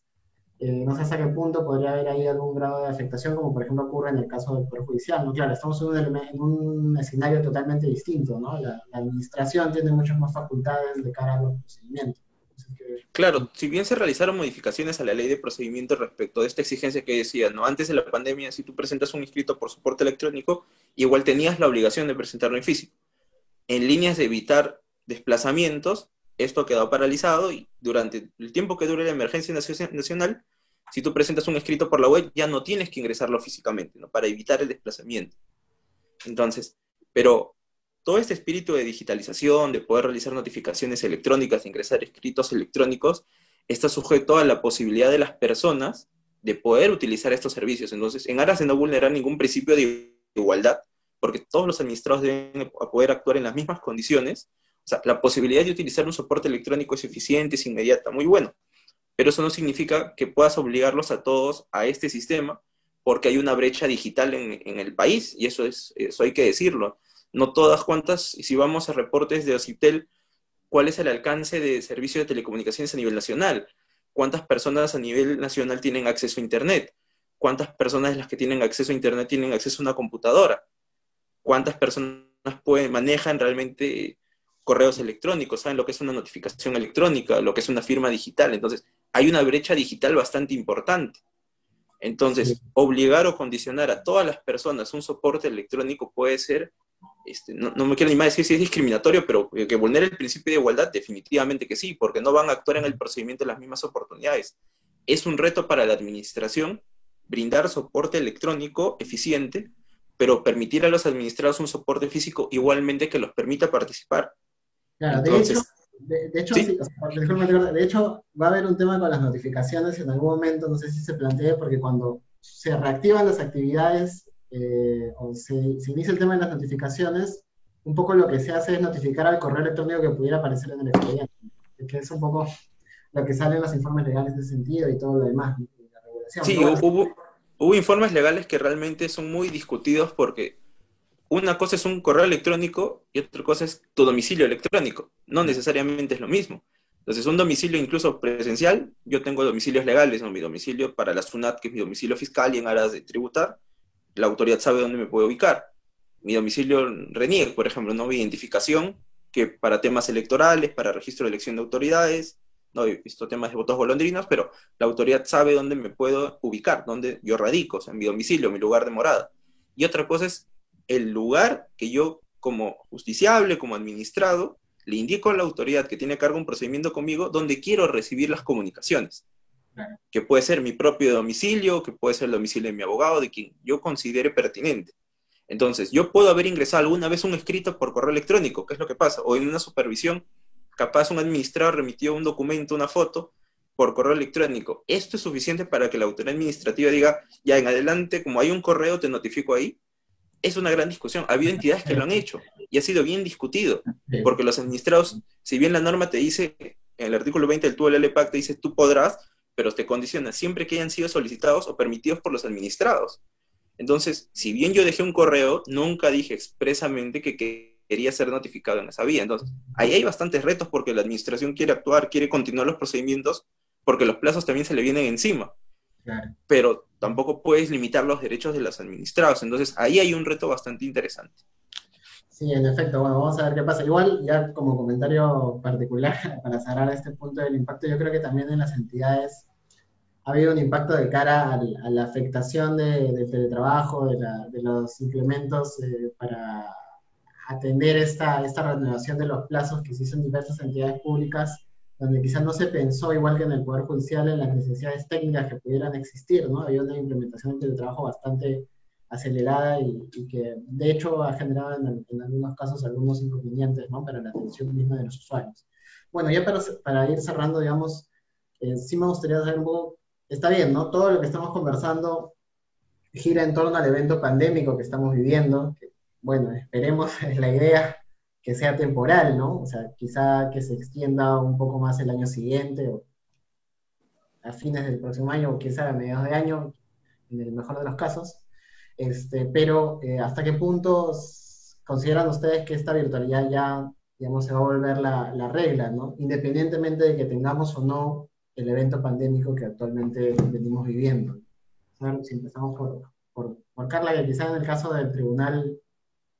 eh, no sé hasta qué punto podría haber ahí algún grado de afectación, como por ejemplo ocurre en el caso del Poder Judicial, ¿no? Claro, estamos en un, escenario totalmente distinto, ¿no? la, administración tiene muchas más facultades de cara a los procedimientos. Claro, si bien se realizaron modificaciones a la ley de procedimiento respecto de esta exigencia que decía, ¿no? Antes de la pandemia, si tú presentas un inscrito por soporte electrónico, igual tenías la obligación de presentarlo en físico. En líneas de evitar desplazamientos, esto quedó paralizado y durante el tiempo que dure la emergencia nacional, si tú presentas un escrito por la web, ya no tienes que ingresarlo físicamente, ¿no? Para evitar el desplazamiento. Entonces, pero todo este espíritu de digitalización, de poder realizar notificaciones electrónicas, de ingresar escritos electrónicos, está sujeto a la posibilidad de las personas de poder utilizar estos servicios. Entonces, en aras de no vulnerar ningún principio de igualdad, porque todos los administrados deben poder actuar en las mismas condiciones, o sea, la posibilidad de utilizar un soporte electrónico es eficiente, es inmediata, muy bueno. Pero eso no significa que puedas obligarlos a todos a este sistema, porque hay una brecha digital en, en el país, y eso, es, eso hay que decirlo no todas cuantas, y si vamos a reportes de OCITEL, ¿cuál es el alcance de servicio de telecomunicaciones a nivel nacional? ¿Cuántas personas a nivel nacional tienen acceso a Internet? ¿Cuántas personas las que tienen acceso a Internet tienen acceso a una computadora? ¿Cuántas personas pueden, manejan realmente correos electrónicos, saben lo que es una notificación electrónica, lo que es una firma digital. Entonces, hay una brecha digital bastante importante. Entonces, obligar o condicionar a todas las personas un soporte electrónico puede ser, este, no, me quiero ni más decir si es discriminatorio, pero que vulnere el principio de igualdad, definitivamente que sí, porque no van a actuar en el procedimiento las mismas oportunidades. Es un reto para la administración brindar soporte electrónico eficiente, pero permitir a los administrados un soporte físico igualmente que los permita participar. Claro, de hecho, de, hecho, de hecho, va a haber un tema con las notificaciones en algún momento, no sé si se plantea, porque cuando se reactivan las actividades eh, o se, se, inicia el tema de las notificaciones, un poco lo que se hace es notificar al correo electrónico que pudiera aparecer en el expediente, que es un poco lo que sale en los informes legales de sentido y todo lo demás. Sí, hubo, hubo informes legales que realmente son muy discutidos porque una cosa es un correo electrónico y otra cosa es tu domicilio electrónico. No necesariamente es lo mismo. Entonces, un domicilio incluso presencial, yo tengo domicilios legales, ¿no? mi domicilio para la SUNAT, que es mi domicilio fiscal y en aras de tributar, la autoridad sabe dónde me puede ubicar. Mi domicilio RENIEG, por ejemplo, no mi identificación, que para temas electorales, para registro de elección de autoridades, no he visto temas de votos golondrinos, pero la autoridad sabe dónde me puedo ubicar, dónde yo radico, o sea, en mi domicilio, mi lugar de morada. Y otra cosa es el lugar que yo, como justiciable, como administrado, le indico a la autoridad que tiene a cargo un procedimiento conmigo donde quiero recibir las comunicaciones. Que puede ser mi propio domicilio, que puede ser el domicilio de mi abogado, de quien yo considere pertinente. Entonces, yo puedo haber ingresado alguna vez un escrito por correo electrónico, ¿qué es lo que pasa? O en una supervisión capaz un administrador remitió un documento, una foto, por correo electrónico. Esto es suficiente para que la autoridad administrativa diga, ya en adelante, como hay un correo, te notifico ahí. Es una gran discusión. Ha habido entidades que lo han hecho y ha sido bien discutido, porque los administrados, si bien la norma te dice, en el artículo 20 del TULL PAC te dice, tú podrás, pero te condiciona siempre que hayan sido solicitados o permitidos por los administrados. Entonces, si bien yo dejé un correo, nunca dije expresamente que, que quería ser notificado en esa vía. Entonces, ahí hay bastantes retos porque la administración quiere actuar, quiere continuar los procedimientos, porque los plazos también se le vienen encima. Pero tampoco puedes limitar los derechos de los administrados. Entonces, ahí hay un reto bastante interesante. Sí, en efecto. Bueno, vamos a ver qué pasa. Igual, ya como comentario particular, para cerrar este punto del impacto, yo creo que también en las entidades ha habido un impacto de cara a la afectación del teletrabajo, de, los implementos eh, para atender esta, esta renovación de los plazos que se hizo en diversas entidades públicas, donde quizás no se pensó, igual que en el Poder Judicial, en las necesidades técnicas que pudieran existir, ¿no? Había una implementación del trabajo bastante acelerada y, que de hecho ha generado en, algunos casos algunos inconvenientes, ¿no? Para la atención misma de los usuarios. Bueno, ya para, para ir cerrando, digamos, eh, sí me gustaría saber un poco, está bien, ¿no? Todo lo que estamos conversando gira en torno al evento pandémico que estamos viviendo, que bueno, esperemos, es la idea, que sea temporal, ¿no? O sea, quizá que se extienda un poco más el año siguiente o a fines del próximo año o quizá a mediados de año, en el mejor de los casos. Este, pero eh, ¿hasta qué punto consideran ustedes que esta virtualidad ya, digamos, se va a volver la, la regla, ¿no? Independientemente de que tengamos o no el evento pandémico que actualmente venimos viviendo. Si empezamos por, por, por Carla, que quizá en el caso del tribunal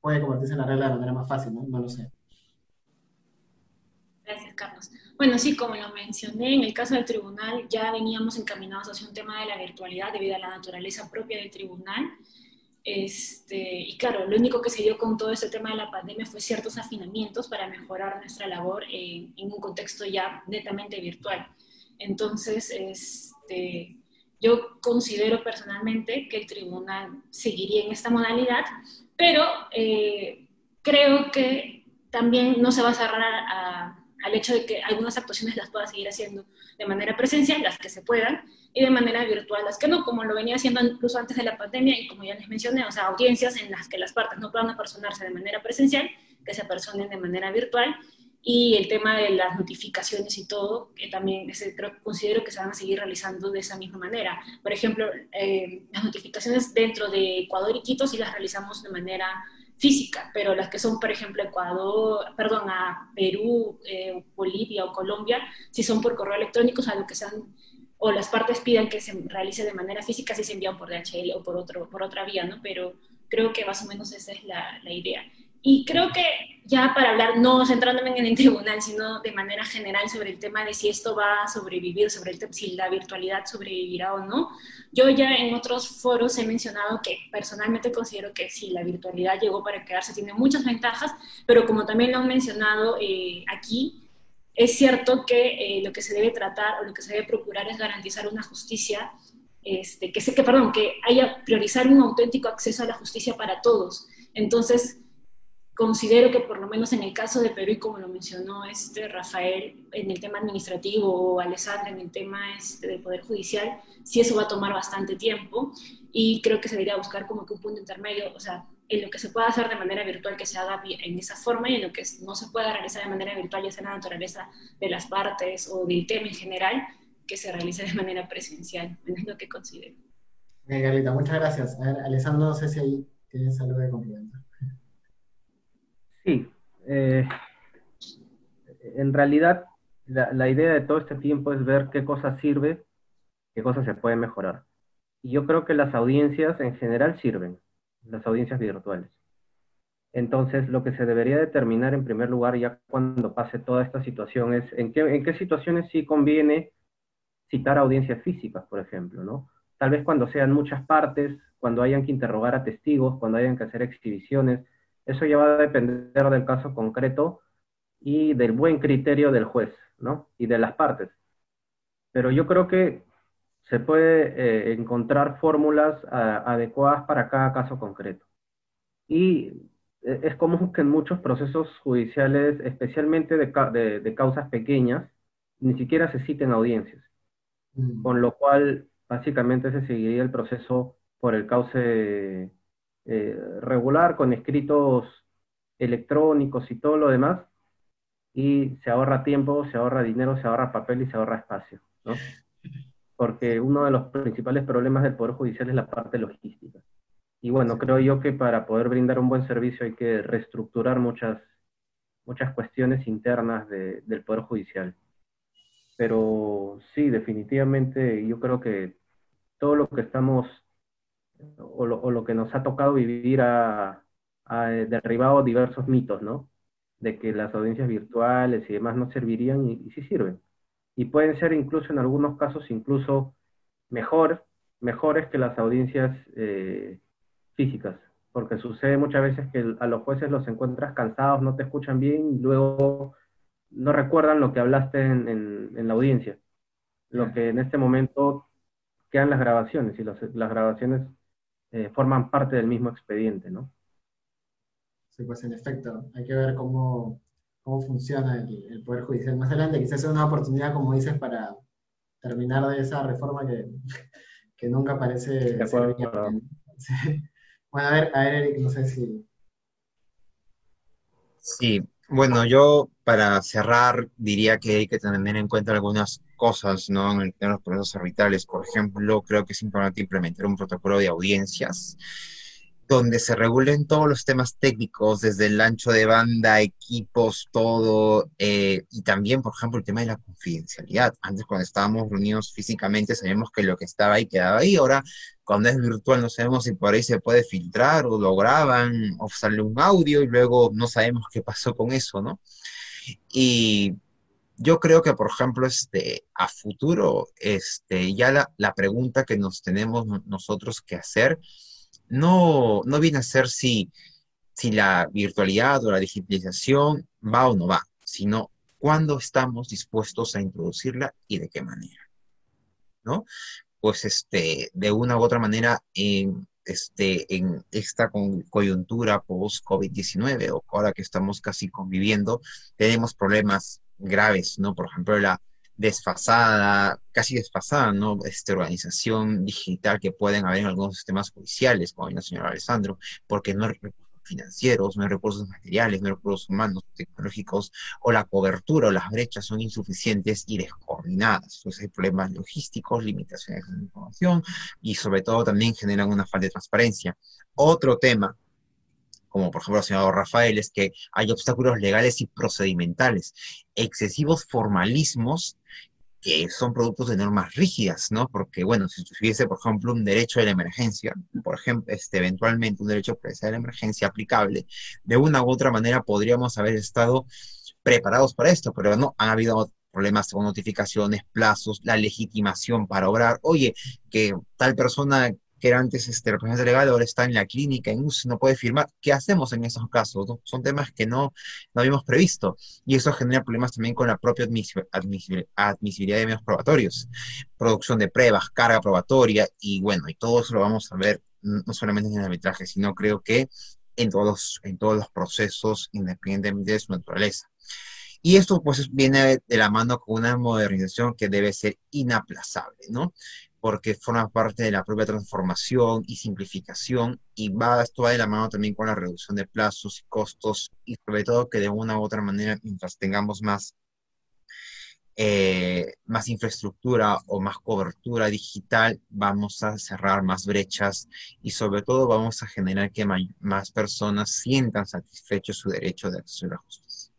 puede convertirse en la regla de manera más fácil, ¿no? No lo sé. Gracias, Carlos. Bueno, sí, como lo mencioné, en el caso del tribunal ya veníamos encaminados hacia un tema de la virtualidad debido a la naturaleza propia del tribunal. Este, y claro, lo único que se dio con todo este tema de la pandemia fue ciertos afinamientos para mejorar nuestra labor en, en un contexto ya netamente virtual. Entonces, este, yo considero personalmente que el tribunal seguiría en esta modalidad, pero eh, creo que también no se va a cerrar al hecho de que algunas actuaciones las pueda seguir haciendo de manera presencial, las que se puedan, y de manera virtual, las que no, como lo venía haciendo incluso antes de la pandemia, y como ya les mencioné, o sea, audiencias en las que las partes no puedan apersonarse de manera presencial, que se apersonen de manera virtual, y el tema de las notificaciones y todo, que también creo, considero que se van a seguir realizando de esa misma manera. Por ejemplo, eh, las notificaciones dentro de Ecuador y Quito sí las realizamos de manera física, pero las que son, por ejemplo, Ecuador, perdón, a Perú, eh, Bolivia o Colombia, si son por correo electrónico, que sean, o las partes pidan que se realice de manera física, si se envían por DHL o por, otro, por otra vía, ¿no? Pero creo que más o menos esa es la, la idea. Y creo que ya para hablar, no centrándome en el tribunal, sino de manera general sobre el tema de si esto va a sobrevivir, sobre el, si la virtualidad sobrevivirá o no. Yo ya en otros foros he mencionado que personalmente considero que sí, la virtualidad llegó para quedarse, tiene muchas ventajas, pero como también lo han mencionado eh, aquí, es cierto que eh, lo que se debe tratar o lo que se debe procurar es garantizar una justicia, este, que, que, perdón, que haya priorizar un auténtico acceso a la justicia para todos. Entonces, considero que por lo menos en el caso de Perú, y como lo mencionó este Rafael en el tema administrativo o Alessandra en el tema este del Poder Judicial, sí eso va a tomar bastante tiempo y creo que se debería buscar como que un punto intermedio, o sea, en lo que se pueda hacer de manera virtual que se haga en esa forma y en lo que no se pueda realizar de manera virtual, ya sea la naturaleza de las partes o del tema en general, que se realice de manera presencial. Es lo que considero. Bien, Carlita, muchas gracias. A ver, Alessandro, no sé si ahí tienes algo de. Sí, eh, en realidad la, idea de todo este tiempo es ver qué cosas sirve, qué cosas se pueden mejorar. Y yo creo que las audiencias en general sirven, las audiencias virtuales. Entonces, lo que se debería determinar en primer lugar, ya cuando pase toda esta situación, es en qué, en qué situaciones sí conviene citar audiencias físicas, por ejemplo, ¿no? Tal vez cuando sean muchas partes, cuando hayan que interrogar a testigos, cuando hayan que hacer exhibiciones, eso ya va a depender del caso concreto y del buen criterio del juez, ¿no? Y de las partes. Pero yo creo que se puede eh, encontrar fórmulas adecuadas para cada caso concreto. Y eh, es común que en muchos procesos judiciales, especialmente de, de, causas pequeñas, ni siquiera se citen audiencias. Mm. Con lo cual, básicamente se seguiría el proceso por el cauce eh, regular con escritos electrónicos y todo lo demás, y se ahorra tiempo, se ahorra dinero, se ahorra papel y se ahorra espacio, ¿no? Porque uno de los principales problemas del Poder Judicial es la parte logística. Y bueno, creo yo que para poder brindar un buen servicio hay que reestructurar muchas, muchas cuestiones internas del Poder Judicial. Pero sí, definitivamente yo creo que todo lo que estamos o lo, que nos ha tocado vivir ha, derribado diversos mitos, ¿no? De que las audiencias virtuales y demás no servirían y, sí sirven. Y pueden ser incluso en algunos casos incluso mejor, mejores que las audiencias eh, físicas, porque sucede muchas veces que a los jueces los encuentras cansados, no te escuchan bien y luego no recuerdan lo que hablaste en, la audiencia. Lo que en este momento quedan las grabaciones y las grabaciones eh, forman parte del mismo expediente, ¿no? Sí, pues en efecto, hay que ver cómo, cómo funciona el, Poder Judicial más adelante. Quizás sea una oportunidad, como dices, para terminar de esa reforma que, que nunca parece ser Bueno, a ver, a ver, Eric, no sé si... Sí, bueno, yo para cerrar diría que hay que tener en cuenta algunas cosas, ¿no? En, los procesos arbitrales, por ejemplo, creo que es importante implementar un protocolo de audiencias donde se regulen todos los temas técnicos, desde el ancho de banda, equipos, todo, eh, y también, por ejemplo, el tema de la confidencialidad. Antes, cuando estábamos reunidos físicamente, sabíamos que lo que estaba ahí quedaba ahí. Ahora, cuando es virtual, no sabemos si por ahí se puede filtrar o lo graban o sale un audio y luego no sabemos qué pasó con eso, ¿no? Y yo creo que, por ejemplo, este, a futuro, este, ya la, la pregunta que nos tenemos nosotros que hacer no, no viene a ser si, si la virtualidad o la digitalización va o no va, sino cuándo estamos dispuestos a introducirla y de qué manera. ¿No? Pues este, de una u otra manera, en, este, en esta coyuntura post-COVID-19 o ahora que estamos casi conviviendo, tenemos problemas graves, ¿no? Por ejemplo, la desfasada, casi desfasada, ¿no? Este, organización digital que pueden haber en algunos sistemas judiciales, como el señor Alessandro, porque no hay recursos financieros, no hay recursos materiales, no hay recursos humanos, tecnológicos, o la cobertura o las brechas son insuficientes y descoordinadas. Entonces hay problemas logísticos, limitaciones de información y sobre todo también generan una falta de transparencia. Otro tema como por ejemplo el señor Rafael, es que hay obstáculos legales y procedimentales, excesivos formalismos que son productos de normas rígidas, ¿no? Porque, bueno, si tuviese, por ejemplo, un derecho de la emergencia, por ejemplo, este, eventualmente un derecho de la emergencia aplicable, de una u otra manera podríamos haber estado preparados para esto, pero no, han habido problemas con notificaciones, plazos, la legitimación para obrar. Oye, que tal persona que era antes este, representante legal, ahora está en la clínica, en UCI, no puede firmar. ¿Qué hacemos en esos casos? Son temas que no, no habíamos previsto y eso genera problemas también con la propia admisibilidad de medios probatorios, producción de pruebas, carga probatoria y bueno, y todo eso lo vamos a ver no solamente en el arbitraje, sino creo que en todos, en todos los procesos independientemente de su naturaleza. Y esto pues viene de la mano con una modernización que debe ser inaplazable, ¿no? Porque forma parte de la propia transformación y simplificación y va esto va de la mano también con la reducción de plazos y costos y sobre todo que de una u otra manera mientras tengamos más eh, más infraestructura o más cobertura digital, vamos a cerrar más brechas y sobre todo vamos a generar que más personas sientan satisfecho su derecho de acceso a la justicia.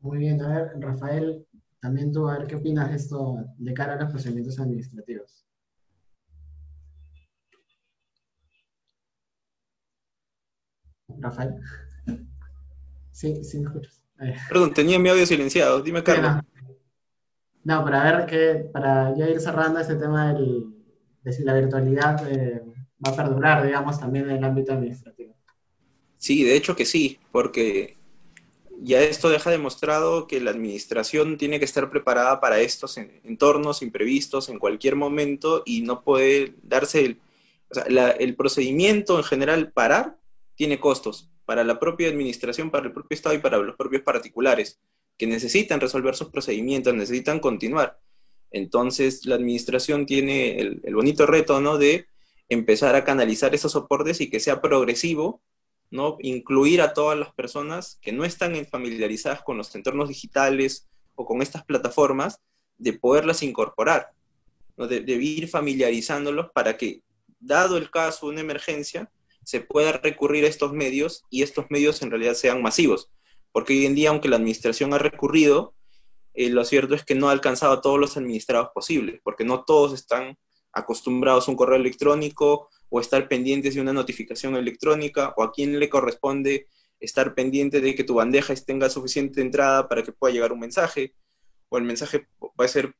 Muy bien, a ver, Rafael, también tú, a ver qué opinas de esto de cara a los procedimientos administrativos. Rafael. Sí, sí me escuchas. Perdón, tenía mi audio silenciado. Dime, Carlos. No, para ver que, para ya ir cerrando ese tema de si la virtualidad eh, va a perdurar, digamos, también en el ámbito administrativo. Sí, de hecho que sí, porque ya esto deja demostrado que la administración tiene que estar preparada para estos entornos imprevistos en cualquier momento y no puede darse el, el procedimiento en general parar tiene costos para la propia administración, para el propio Estado y para los propios particulares que necesitan resolver sus procedimientos, necesitan continuar. Entonces, la administración tiene el, el bonito reto, ¿no? De empezar a canalizar esos soportes y que sea progresivo ¿no? Incluir a todas las personas que no están familiarizadas con los entornos digitales o con estas plataformas, de poderlas incorporar, ¿no? de, ir familiarizándolos para que, dado el caso de una emergencia, se pueda recurrir a estos medios y estos medios en realidad sean masivos. Porque hoy en día, aunque la administración ha recurrido, eh, lo cierto es que no ha alcanzado a todos los administrados posibles, porque no todos están acostumbrados a un correo electrónico o estar pendientes de una notificación electrónica o a quién le corresponde estar pendiente de que tu bandeja tenga suficiente entrada para que pueda llegar un mensaje o el mensaje puede ser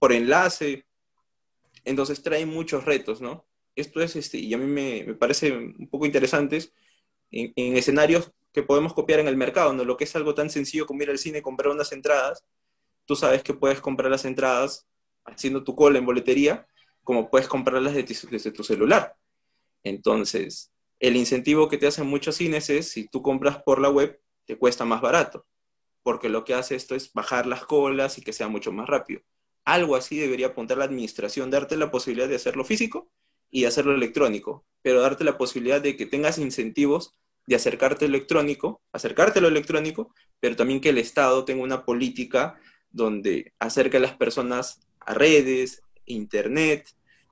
por enlace. Entonces trae muchos retos, ¿no? Esto es, este, y a mí me, parece un poco interesantes en, en, escenarios que podemos copiar en el mercado, ¿no? Lo que es algo tan sencillo como ir al cine y comprar unas entradas, tú sabes que puedes comprar las entradas haciendo tu cola en boletería, como puedes comprarlas desde tu celular. Entonces, el incentivo que te hacen muchos cines es, si tú compras por la web, te cuesta más barato, porque lo que hace esto es bajar las colas y que sea mucho más rápido. Algo así debería apuntar la administración, darte la posibilidad de hacerlo físico y hacerlo electrónico, pero darte la posibilidad de que tengas incentivos de acercarte electrónico, acercarte a lo electrónico, pero también que el Estado tenga una política donde acerque a las personas a redes, internet,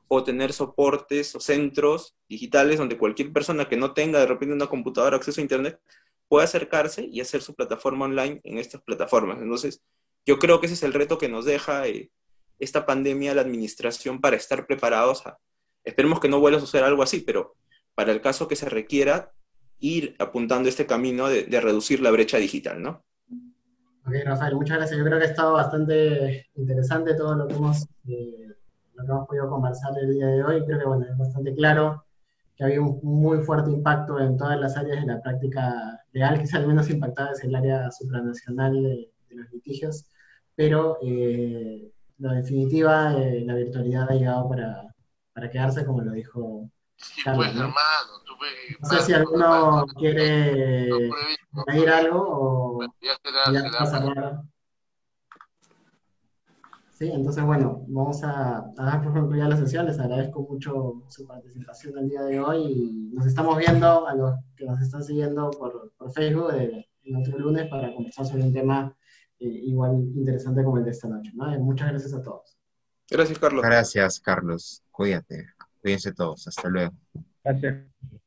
o tener soportes o centros digitales donde cualquier persona que no tenga de repente una computadora acceso a Internet pueda acercarse y hacer su plataforma online en estas plataformas. Entonces, yo creo que ese es el reto que nos deja eh, esta pandemia la administración para estar preparados a, esperemos que no vuelva a suceder algo así, pero para el caso que se requiera, ir apuntando este camino de, reducir la brecha digital, ¿no? Ok, Rafael, muchas gracias. Yo creo que ha estado bastante interesante todo lo que hemos eh, lo que hemos podido conversar el día de hoy, creo que bueno, es bastante claro que había un muy fuerte impacto en todas las áreas de la práctica legal, quizá al menos impactada es el área supranacional de, los litigios, pero eh, definitiva eh, la virtualidad ha llegado para, para, quedarse, como lo dijo Sí, pues, hermano. no sé si alguno quiere añadir algo o ya, será, será Sí, entonces bueno, vamos a, dar por concluida la sesión. Les agradezco mucho su participación el día de hoy y nos estamos viendo a los que nos están siguiendo por, Facebook eh, el otro lunes para conversar sobre un tema eh, igual interesante como el de esta noche. ¿no? Muchas gracias a todos. Gracias, Carlos. Gracias, Carlos. Cuídate. Cuídense todos. Hasta luego. Gracias.